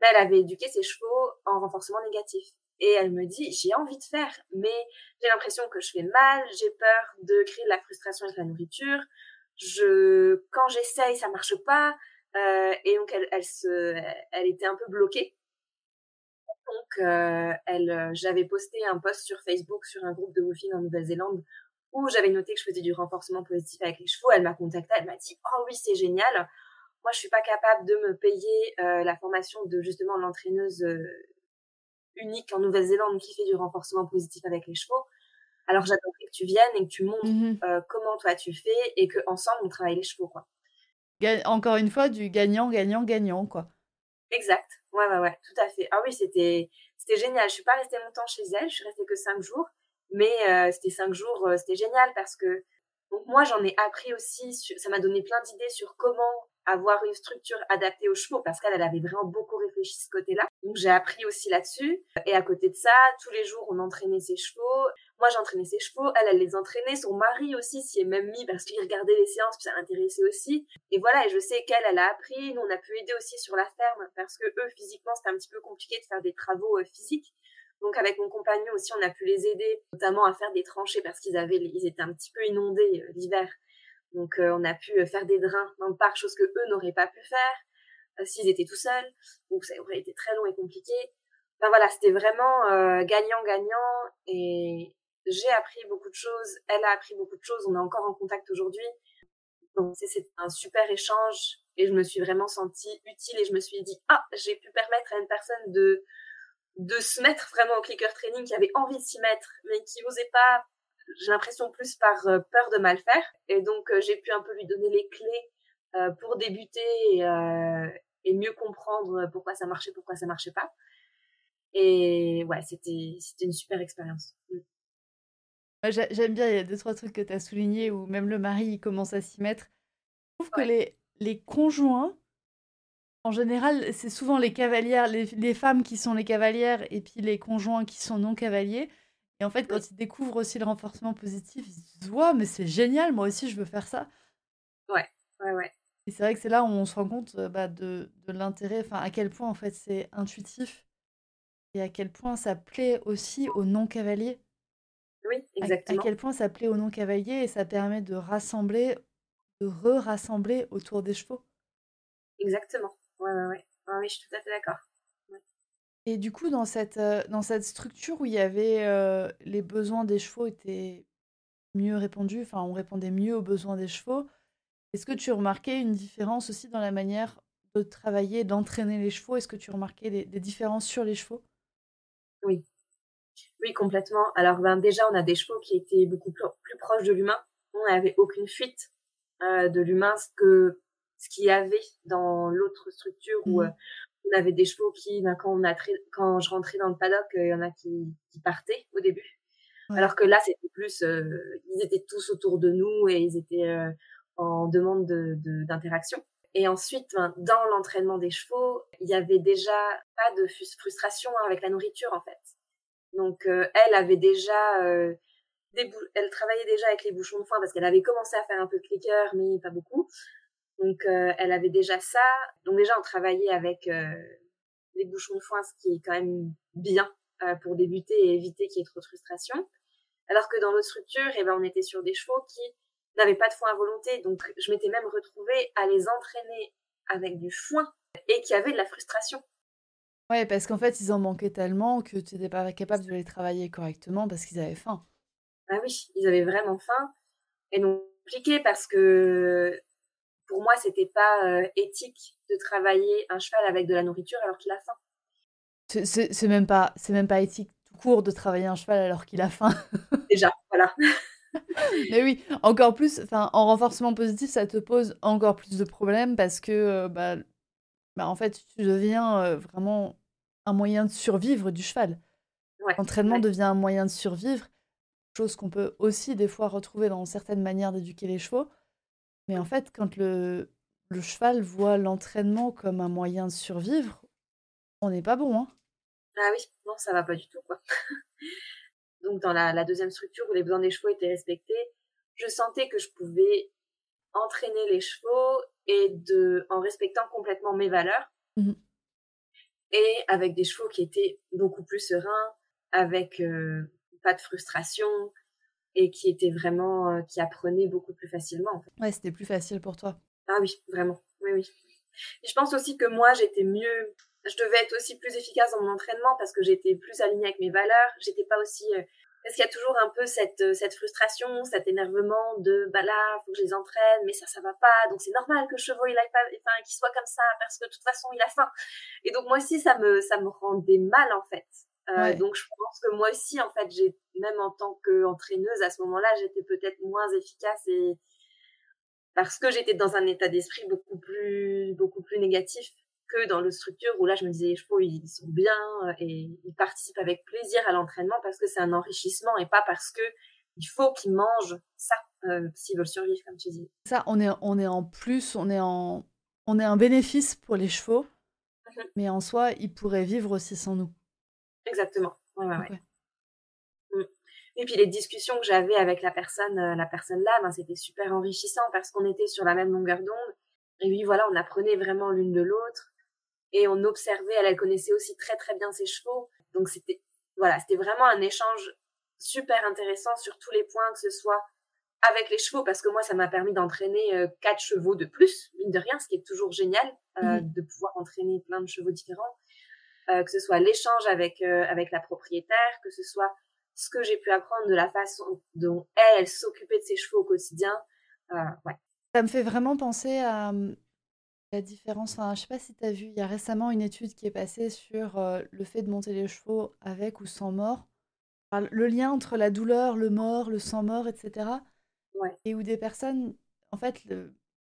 ben, elle avait éduqué ses chevaux en renforcement négatif. Et elle me dit, j'ai envie de faire, mais j'ai l'impression que je fais mal, j'ai peur de créer de la frustration avec la nourriture. Je, quand j'essaye, ça marche pas. Euh, et donc elle, était un peu bloquée donc, euh, elle, euh, j'avais posté un post sur Facebook sur un groupe de woofing en Nouvelle-Zélande où j'avais noté que je faisais du renforcement positif avec les chevaux. Elle m'a contacté, elle m'a dit "Oh oui, c'est génial. Moi, je suis pas capable de me payer euh, la formation de justement l'entraîneuse unique en Nouvelle-Zélande qui fait du renforcement positif avec les chevaux. Alors, j'attendais que tu viennes et que tu montres mmh comment toi tu fais et que ensemble on travaille les chevaux, quoi." encore une fois, du gagnant, gagnant, gagnant, quoi. Exact. Ouais, ouais, tout à fait. Ah oui, c'était, c'était génial. Je suis pas restée longtemps chez elle, je suis restée que cinq jours, mais euh, c'était cinq jours, euh, c'était génial parce que donc moi j'en ai appris aussi, ça m'a donné plein d'idées sur comment avoir une structure adaptée aux chevaux parce qu'elle elle avait vraiment beaucoup réfléchi ce côté-là. Donc j'ai appris aussi là-dessus. Et à côté de ça, tous les jours on entraînait ses chevaux. Moi j'entraînais ses chevaux, elle elle les entraînait. Son mari aussi s'y est même mis parce qu'il regardait les séances puis ça l'intéressait aussi. Et voilà, et je sais qu'elle elle a appris. Nous on a pu aider aussi sur la ferme parce que eux physiquement c'était un petit peu compliqué de faire des travaux euh, physiques. Donc avec mon compagnon aussi, on a pu les aider, notamment à faire des tranchées parce qu'ils avaient, ils étaient un petit peu inondés euh, l'hiver. Donc euh, on a pu faire des drains dans le parc, chose que eux n'auraient pas pu faire s'ils étaient tout seuls. Donc ça aurait été très long et compliqué. Enfin voilà, c'était vraiment gagnant-gagnant et j'ai appris beaucoup de choses. Elle a appris beaucoup de choses. On est encore en contact aujourd'hui. Donc c'est un super échange et je me suis vraiment sentie utile et je me suis dit ah j'ai pu permettre à une personne de de se mettre vraiment au clicker training, qui avait envie de s'y mettre, mais qui n'osait pas j'ai l'impression plus par euh, peur de mal faire. Et donc, euh, j'ai pu un peu lui donner les clés euh, pour débuter et, mieux comprendre pourquoi ça marchait, pourquoi ça marchait pas. Et ouais, c'était, c'était une super expérience. J'aime bien, il y a deux, trois trucs que tu as soulignés où même le mari il commence à s'y mettre. Je trouve que les, les conjoints, en général, c'est souvent les cavalières, les, les, femmes qui sont les cavalières et puis les conjoints qui sont non cavaliers. Et en fait, quand ils découvrent aussi le renforcement positif, ils se disent Ouais, mais c'est génial, moi aussi je veux faire ça. Ouais, ouais, ouais. Et c'est vrai que c'est là où on se rend compte euh, bah, de, de l'intérêt, enfin à quel point en fait c'est intuitif et à quel point ça plaît aussi aux non-cavaliers. Oui, exactement. À, quel point ça plaît aux non-cavaliers et ça permet de rassembler, de re-rassembler autour des chevaux? Exactement. Ouais, ouais, ouais. oui, je suis tout à fait d'accord. Et du coup, dans cette, euh, dans cette structure où il y avait euh, les besoins des chevaux étaient mieux répondus, enfin, on répondait mieux aux besoins des chevaux, est-ce que tu remarquais une différence aussi dans la manière de travailler, d'entraîner les chevaux? Est-ce que tu remarquais des, des différences sur les chevaux? Oui. Oui, complètement. Alors, ben, déjà, on a des chevaux qui étaient beaucoup plus, proches de l'humain. On n'avait aucune fuite euh, de l'humain, ce que ce qu'il y avait dans l'autre structure où, mmh on avait des chevaux qui, ben, quand, on a quand je rentrais dans le paddock, il y en a qui, qui partaient au début. Alors que là, c'était plus, euh, ils étaient tous autour de nous et ils étaient euh, en demande d'interaction. De, et ensuite, ben, dans l'entraînement des chevaux, il y avait déjà pas de frustration avec la nourriture en fait. Donc, euh, elle avait déjà des elle travaillait déjà avec les bouchons de foin parce qu'elle avait commencé à faire un peu de clicker, mais pas beaucoup. Donc, euh, elle avait déjà ça. Donc, déjà, on travaillait avec euh, les bouchons de foin, ce qui est quand même bien euh, pour débuter et éviter qu'il y ait trop de frustration. Alors que dans notre structure, eh ben, on était sur des chevaux qui n'avaient pas de foin à volonté. Donc, je m'étais même retrouvée à les entraîner avec du foin et qui avaient de la frustration. Ouais, parce qu'en fait, ils en manquaient tellement que tu n'étais pas capable de les travailler correctement parce qu'ils avaient faim. Ah oui, ils avaient vraiment faim. Et donc, compliqué parce que pour moi, c'était pas euh, éthique de travailler un cheval avec de la nourriture alors qu'il a faim. C'est même pas, c'est même pas éthique tout court de travailler un cheval alors qu'il a faim. Déjà, voilà. Mais oui, encore plus, en renforcement positif, ça te pose encore plus de problèmes parce que, euh, bah, bah, en fait, tu deviens euh, vraiment un moyen de survivre du cheval. L'entraînement devient un moyen de survivre, chose qu'on peut aussi des fois retrouver dans certaines manières d'éduquer les chevaux. Mais en fait, quand le, le cheval voit l'entraînement comme un moyen de survivre, on n'est pas bon. Hein ah oui, non, ça va pas du tout. quoi. Donc dans la, la, deuxième structure où les besoins des chevaux étaient respectés, je sentais que je pouvais entraîner les chevaux et de en respectant complètement mes valeurs. Mmh et avec des chevaux qui étaient beaucoup plus sereins, avec euh, pas de frustration, et qui était vraiment, euh, qui apprenait beaucoup plus facilement. En fait. Ouais, c'était plus facile pour toi. Ah oui, vraiment, oui, oui. Et je pense aussi que moi, j'étais mieux, je devais être aussi plus efficace dans mon entraînement parce que j'étais plus alignée avec mes valeurs. J'étais pas aussi, euh, parce qu'il y a toujours un peu cette, euh, cette frustration, cet énervement de, bah là, faut que je les entraîne, mais ça, ça va pas. Donc c'est normal que le chevaux, il aille pas, enfin, qu'il soit comme ça parce que de toute façon, il a faim. Et donc moi aussi, ça me, ça me rendait mal, en fait. Euh, donc je pense que moi aussi, en fait, j'ai même en tant qu'entraîneuse à ce moment-là, j'étais peut-être moins efficace et parce que j'étais dans un état d'esprit beaucoup plus, beaucoup plus négatif que dans le structure où là, je me disais, les chevaux, ils sont bien et ils participent avec plaisir à l'entraînement parce que c'est un enrichissement et pas parce que il faut qu'ils mangent ça euh, s'ils veulent survivre, comme tu dis. Ça, on est, on est en plus, on est en, on est un bénéfice pour les chevaux, mmh mais en soi, ils pourraient vivre aussi sans nous. Exactement. Ouais, ouais, ouais. Mmh. Et puis les discussions que j'avais avec la personne, euh, la personne là, ben, c'était super enrichissant parce qu'on était sur la même longueur d'onde. Et oui, voilà, on apprenait vraiment l'une de l'autre et on observait. Elle, elle connaissait aussi très très bien ses chevaux, donc c'était voilà, c'était vraiment un échange super intéressant sur tous les points, que ce soit avec les chevaux, parce que moi, ça m'a permis d'entraîner euh, quatre chevaux de plus, mine de rien, ce qui est toujours génial, euh, mmh de pouvoir entraîner plein de chevaux différents, euh, que ce soit l'échange avec, avec la propriétaire, que ce soit ce que j'ai pu apprendre de la façon dont elle, elle s'occupait de ses chevaux au quotidien. ouais. Ça me fait vraiment penser à hum, la différence. Enfin, je sais pas si tu as vu, il y a récemment une étude qui est passée sur le fait de monter les chevaux avec ou sans mort le lien entre la douleur, le mort, le sang-mort, etc. Et où des personnes, en fait,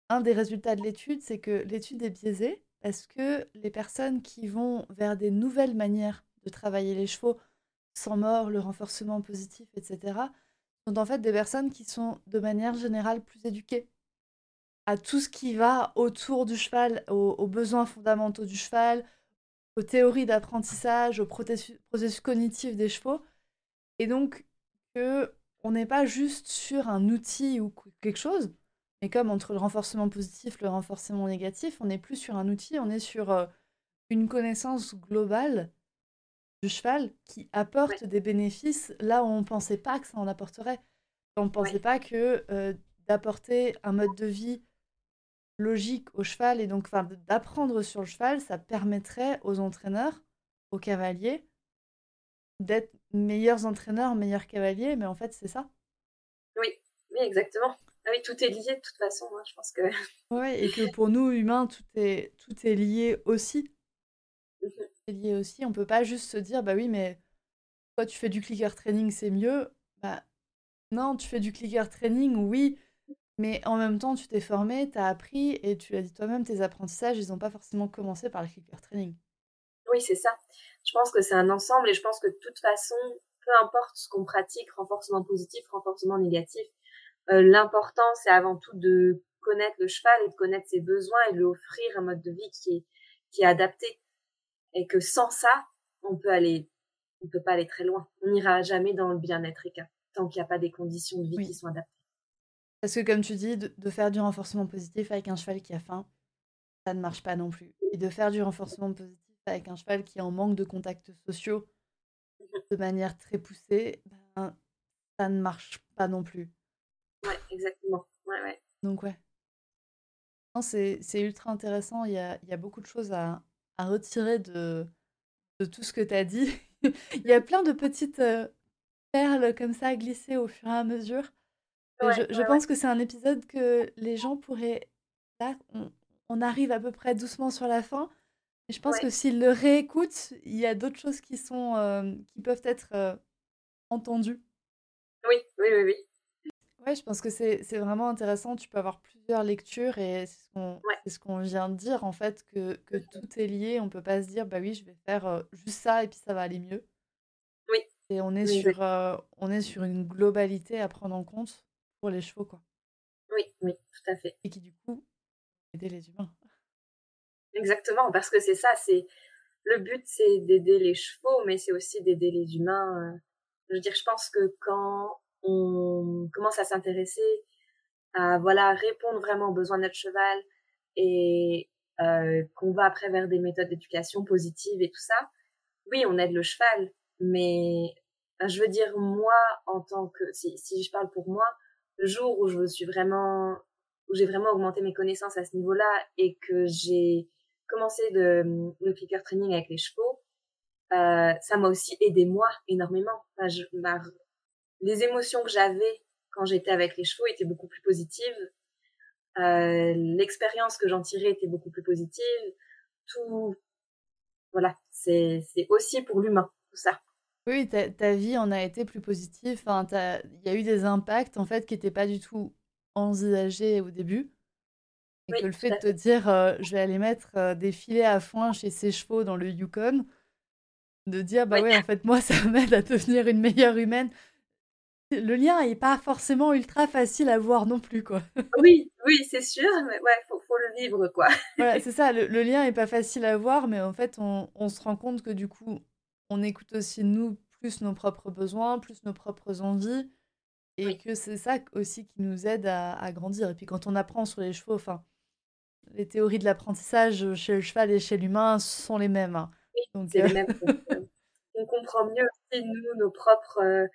un des résultats de l'étude, c'est que l'étude est biaisée parce que les personnes qui vont vers des nouvelles manières de travailler les chevaux, sans mort, le renforcement positif, etc., sont en fait des personnes qui sont de manière générale plus éduquées à tout ce qui va autour du cheval, aux, besoins fondamentaux du cheval, aux théories d'apprentissage, aux processus cognitifs des chevaux. Et donc, que on n'est pas juste sur un outil ou quelque chose, mais comme entre le renforcement positif, le renforcement négatif, on n'est plus sur un outil, on est sur euh, une connaissance globale du cheval qui apporte des bénéfices là où on ne pensait pas que ça en apporterait. On ne pensait pas que euh, d'apporter un mode de vie logique au cheval et donc d'apprendre sur le cheval, ça permettrait aux entraîneurs, aux cavaliers, d'être meilleurs entraîneurs, meilleurs cavaliers, mais en fait, c'est ça. Oui, oui, exactement. Ah oui, tout est lié de toute façon, hein, je pense que. Oui, et que pour nous, humains, tout est, tout est lié aussi. Mmh c'est lié aussi. On peut pas juste se dire, bah oui, mais toi, tu fais du clicker training, c'est mieux. Bah non, tu fais du clicker training, oui, mais en même temps, tu t'es formé, tu as appris, et tu as dit toi-même, tes apprentissages, ils n'ont pas forcément commencé par le clicker training. Oui, c'est ça. Je pense que c'est un ensemble et je pense que de toute façon, peu importe ce qu'on pratique, renforcement positif, renforcement négatif, euh, l'important c'est avant tout de connaître le cheval et de connaître ses besoins et de lui offrir un mode de vie qui est, qui est adapté. Et que sans ça, on peut aller, on peut pas aller très loin. On n'ira jamais dans le bien-être équin tant qu'il n'y a pas des conditions de vie qui sont adaptées. Parce que comme tu dis, de, faire du renforcement positif avec un cheval qui a faim, ça ne marche pas non plus. Et de faire du renforcement positif avec un cheval qui est en manque de contacts sociaux de manière très poussée, ben, ça ne marche pas non plus. Ouais, exactement. Ouais, ouais. Donc, ouais. C'est ultra intéressant. Il y a, y a, beaucoup de choses à, à retirer de, de, tout ce que tu as dit. Il y a plein de petites euh, perles comme ça à glisser au fur et à mesure. Je, je pense que c'est un épisode que les gens pourraient. Là, on, on, arrive à peu près doucement sur la fin. Je pense que s'ils le réécoutent, il y a d'autres choses qui sont euh, qui peuvent être euh, entendues. Oui, oui, oui, oui. Ouais, je pense que c'est vraiment intéressant. Tu peux avoir plusieurs lectures et c'est ce qu'on vient de dire en fait, que, que tout est lié. On peut pas se dire, bah oui, je vais faire euh, juste ça et puis ça va aller mieux. Oui. Et on est, sur, on est sur une globalité à prendre en compte pour les chevaux, quoi. Oui, oui, tout à fait. Et qui du coup, aider les humains. Exactement, parce que c'est ça, c'est le but, c'est d'aider les chevaux, mais c'est aussi d'aider les humains. Euh. Je veux dire, je pense que quand on commence à s'intéresser à voilà répondre vraiment aux besoins de notre cheval et euh, qu'on va après vers des méthodes d'éducation positive et tout ça, oui, on aide le cheval, mais je veux dire moi en tant que si, si je parle pour moi, le jour où je me suis vraiment où j'ai vraiment augmenté mes connaissances à ce niveau-là et que j'ai commencé de, le clicker training avec les chevaux, euh, ça m'a aussi aidé moi énormément. les émotions que j'avais quand j'étais avec les chevaux étaient beaucoup plus positives. Euh, l'expérience que j'en tirais était beaucoup plus positive. Tout, voilà, c'est aussi pour l'humain, tout ça. Oui, ta, ta, vie en a été plus positive. Enfin, il y a eu des impacts en fait qui n'étaient pas du tout envisagé au début. Et que le fait de te dire, je vais aller mettre des filets à foin chez ces chevaux dans le Yukon, de dire, bah ouais, en fait, moi, ça m'aide à devenir une meilleure humaine. Le lien n'est pas forcément ultra facile à voir non plus, quoi. oui, oui, c'est sûr, mais ouais, faut, faut le vivre, quoi. voilà, c'est ça, le, lien n'est pas facile à voir, mais en fait, on, on, se rend compte que du coup, on écoute aussi nous plus nos propres besoins, plus nos propres envies, et que c'est ça aussi qui nous aide à, à, grandir. Et puis quand on apprend sur les chevaux, enfin, les théories de l'apprentissage chez le cheval et chez l'humain sont les mêmes. Hein. Donc, les mêmes. on comprend mieux aussi nous nos propres euh,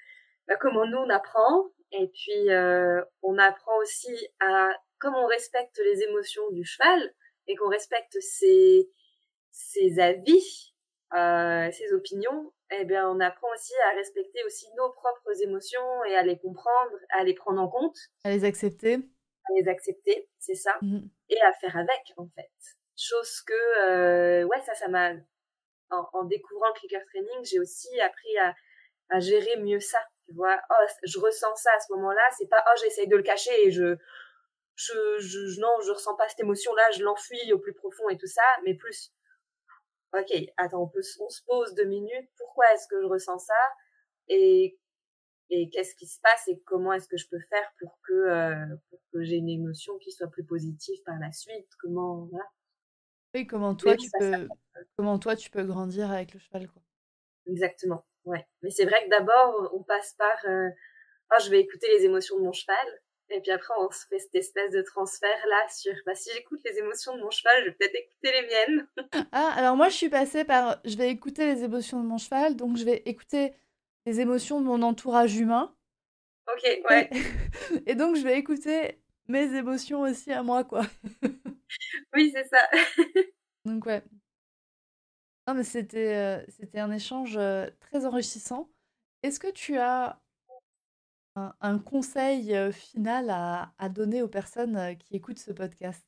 bah, comment nous on apprend et puis euh, on apprend aussi à comme on respecte les émotions du cheval et qu'on respecte ses ses avis euh, ses opinions eh bien on apprend aussi à respecter aussi nos propres émotions et à les comprendre à les prendre en compte. À les accepter. À les accepter c'est ça. Mmh et à faire avec en fait. Chose que euh, ouais ça ça m'a en, en, découvrant le clicker training j'ai aussi appris à, à gérer mieux ça tu vois. Oh je ressens ça à ce moment-là c'est pas oh j'essaye de le cacher et je je, je non je ressens pas cette émotion là je l'enfuis au plus profond et tout ça mais plus ok attends on peut on se pose deux minutes. Pourquoi est-ce que je ressens ça? Et et qu'est-ce qui se passe? Et comment est-ce que je peux faire pour que euh, pour que j'ai une émotion qui soit plus positive par la suite? Comment voilà. Oui comment toi tu peux comment toi tu peux grandir avec le cheval quoi. Exactement Ouais. Mais c'est vrai que d'abord, on passe par euh, oh, je vais écouter les émotions de mon cheval. Et puis après, on se fait cette espèce de transfert là sur bah, si j'écoute les émotions de mon cheval, je vais peut-être écouter les miennes. ah, alors moi, je suis passée par je vais écouter les émotions de mon cheval, donc je vais écouter les émotions de mon entourage humain. Ok, ouais. Et, donc, je vais écouter mes émotions aussi à moi, quoi. oui, c'est ça. donc, ouais. Non, mais c'était, euh, c'était un échange euh, très enrichissant. Est-ce que tu as un, conseil final à, donner aux personnes qui écoutent ce podcast?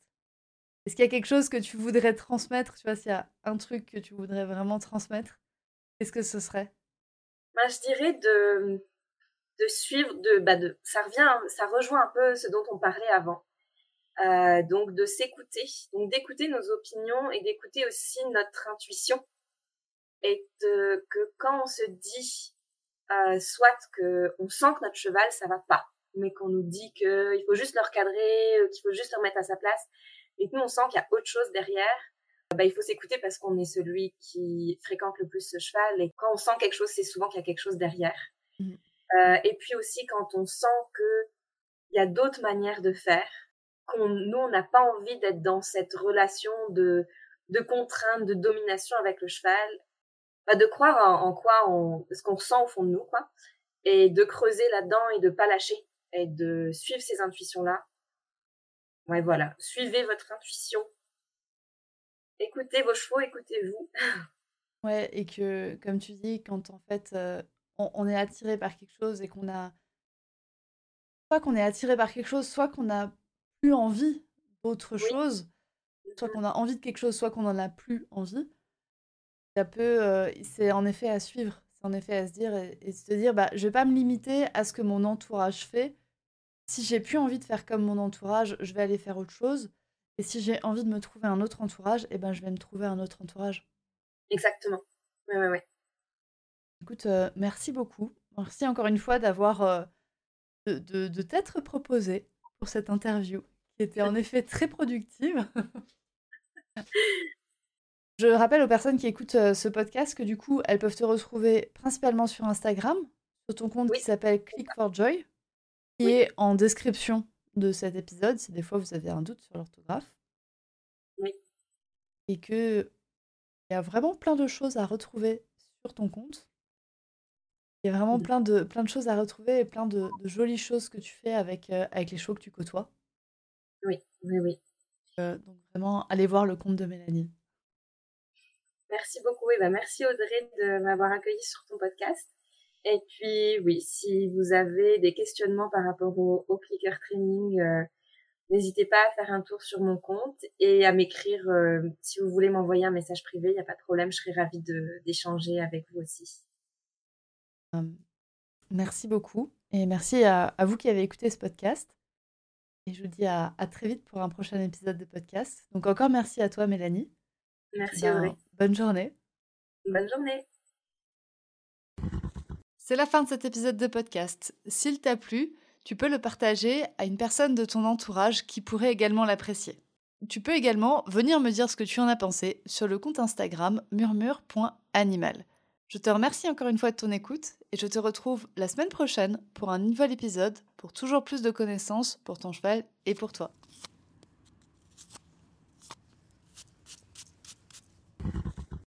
Est-ce qu'il y a quelque chose que tu voudrais transmettre? Tu vois, s'il y a un truc que tu voudrais vraiment transmettre, qu'est-ce que ce serait? Bah, je dirais de, suivre, de, bah de, ça revient, ça rejoint un peu ce dont on parlait avant. Donc de s'écouter, donc d'écouter nos opinions et d'écouter aussi notre intuition. Et que quand on se dit, euh, soit que on sent que notre cheval ça va pas, mais qu'on nous dit qu'il faut juste le recadrer, euh, qu'il faut juste le remettre à sa place, et que nous on sent qu'il y a autre chose derrière, bah, il faut s'écouter parce qu'on est celui qui fréquente le plus ce cheval. Et quand on sent quelque chose, c'est souvent qu'il y a quelque chose derrière. Mmh. Euh, et puis aussi quand on sent que il y a d'autres manières de faire nous, on n'a pas envie d'être dans cette relation de, de contrainte, de domination avec le cheval, bah, de croire en, quoi on, ce qu'on ressent au fond de nous, quoi, et de creuser là-dedans et de pas lâcher, et de suivre ces intuitions-là. Ouais, voilà. Suivez votre intuition. Écoutez vos chevaux, écoutez-vous. Ouais, et que, comme tu dis, quand en fait, euh, on, on, est attiré par quelque chose et qu'on a. Soit qu'on est attiré par quelque chose, soit qu'on a plus envie d'autre chose, soit mmh qu'on a envie de quelque chose, soit qu'on n'en a plus envie, ça peut, euh, c'est en effet à suivre, c'est en effet à se dire et, se dire, bah, je vais pas me limiter à ce que mon entourage fait. Si j'ai plus envie de faire comme mon entourage, je vais aller faire autre chose. Et si j'ai envie de me trouver un autre entourage, eh ben, je vais me trouver un autre entourage. Exactement. Oui, oui, oui. Écoute, euh, merci beaucoup. Merci encore une fois d'avoir, euh, de, de, de t'être proposé pour cette interview, qui était en effet très productive. Je rappelle aux personnes qui écoutent euh, ce podcast que du coup, elles peuvent te retrouver principalement sur Instagram, sur ton compte qui s'appelle Click for Joy, qui est en description de cet épisode, si des fois vous avez un doute sur l'orthographe. Oui. Et que il y a vraiment plein de choses à retrouver sur ton compte. Il y a vraiment mmh. plein de, plein de choses à retrouver et plein de, jolies choses que tu fais avec, euh, avec les chevaux que tu côtoies. Oui, oui, oui. Euh, donc vraiment, allez voir le compte de Mélanie. Merci beaucoup. Et ben, merci Audrey de m'avoir accueilli sur ton podcast. Et puis oui, si vous avez des questionnements par rapport au, clicker training, euh, n'hésitez pas à faire un tour sur mon compte et à m'écrire si vous voulez m'envoyer un message privé, il n'y a pas de problème, je serai ravie d'échanger avec vous aussi merci beaucoup et merci à, vous qui avez écouté ce podcast. Et je vous dis à, très vite pour un prochain épisode de podcast. Donc encore merci à toi Mélanie. Merci ben, Bonne journée. Bonne journée. C'est la fin de cet épisode de podcast. S'il t'a plu, tu peux le partager à une personne de ton entourage qui pourrait également l'apprécier. Tu peux également venir me dire ce que tu en as pensé sur le compte Instagram murmure.animal. Je te remercie encore une fois de ton écoute et je te retrouve la semaine prochaine pour un nouvel épisode pour toujours plus de connaissances pour ton cheval et pour toi.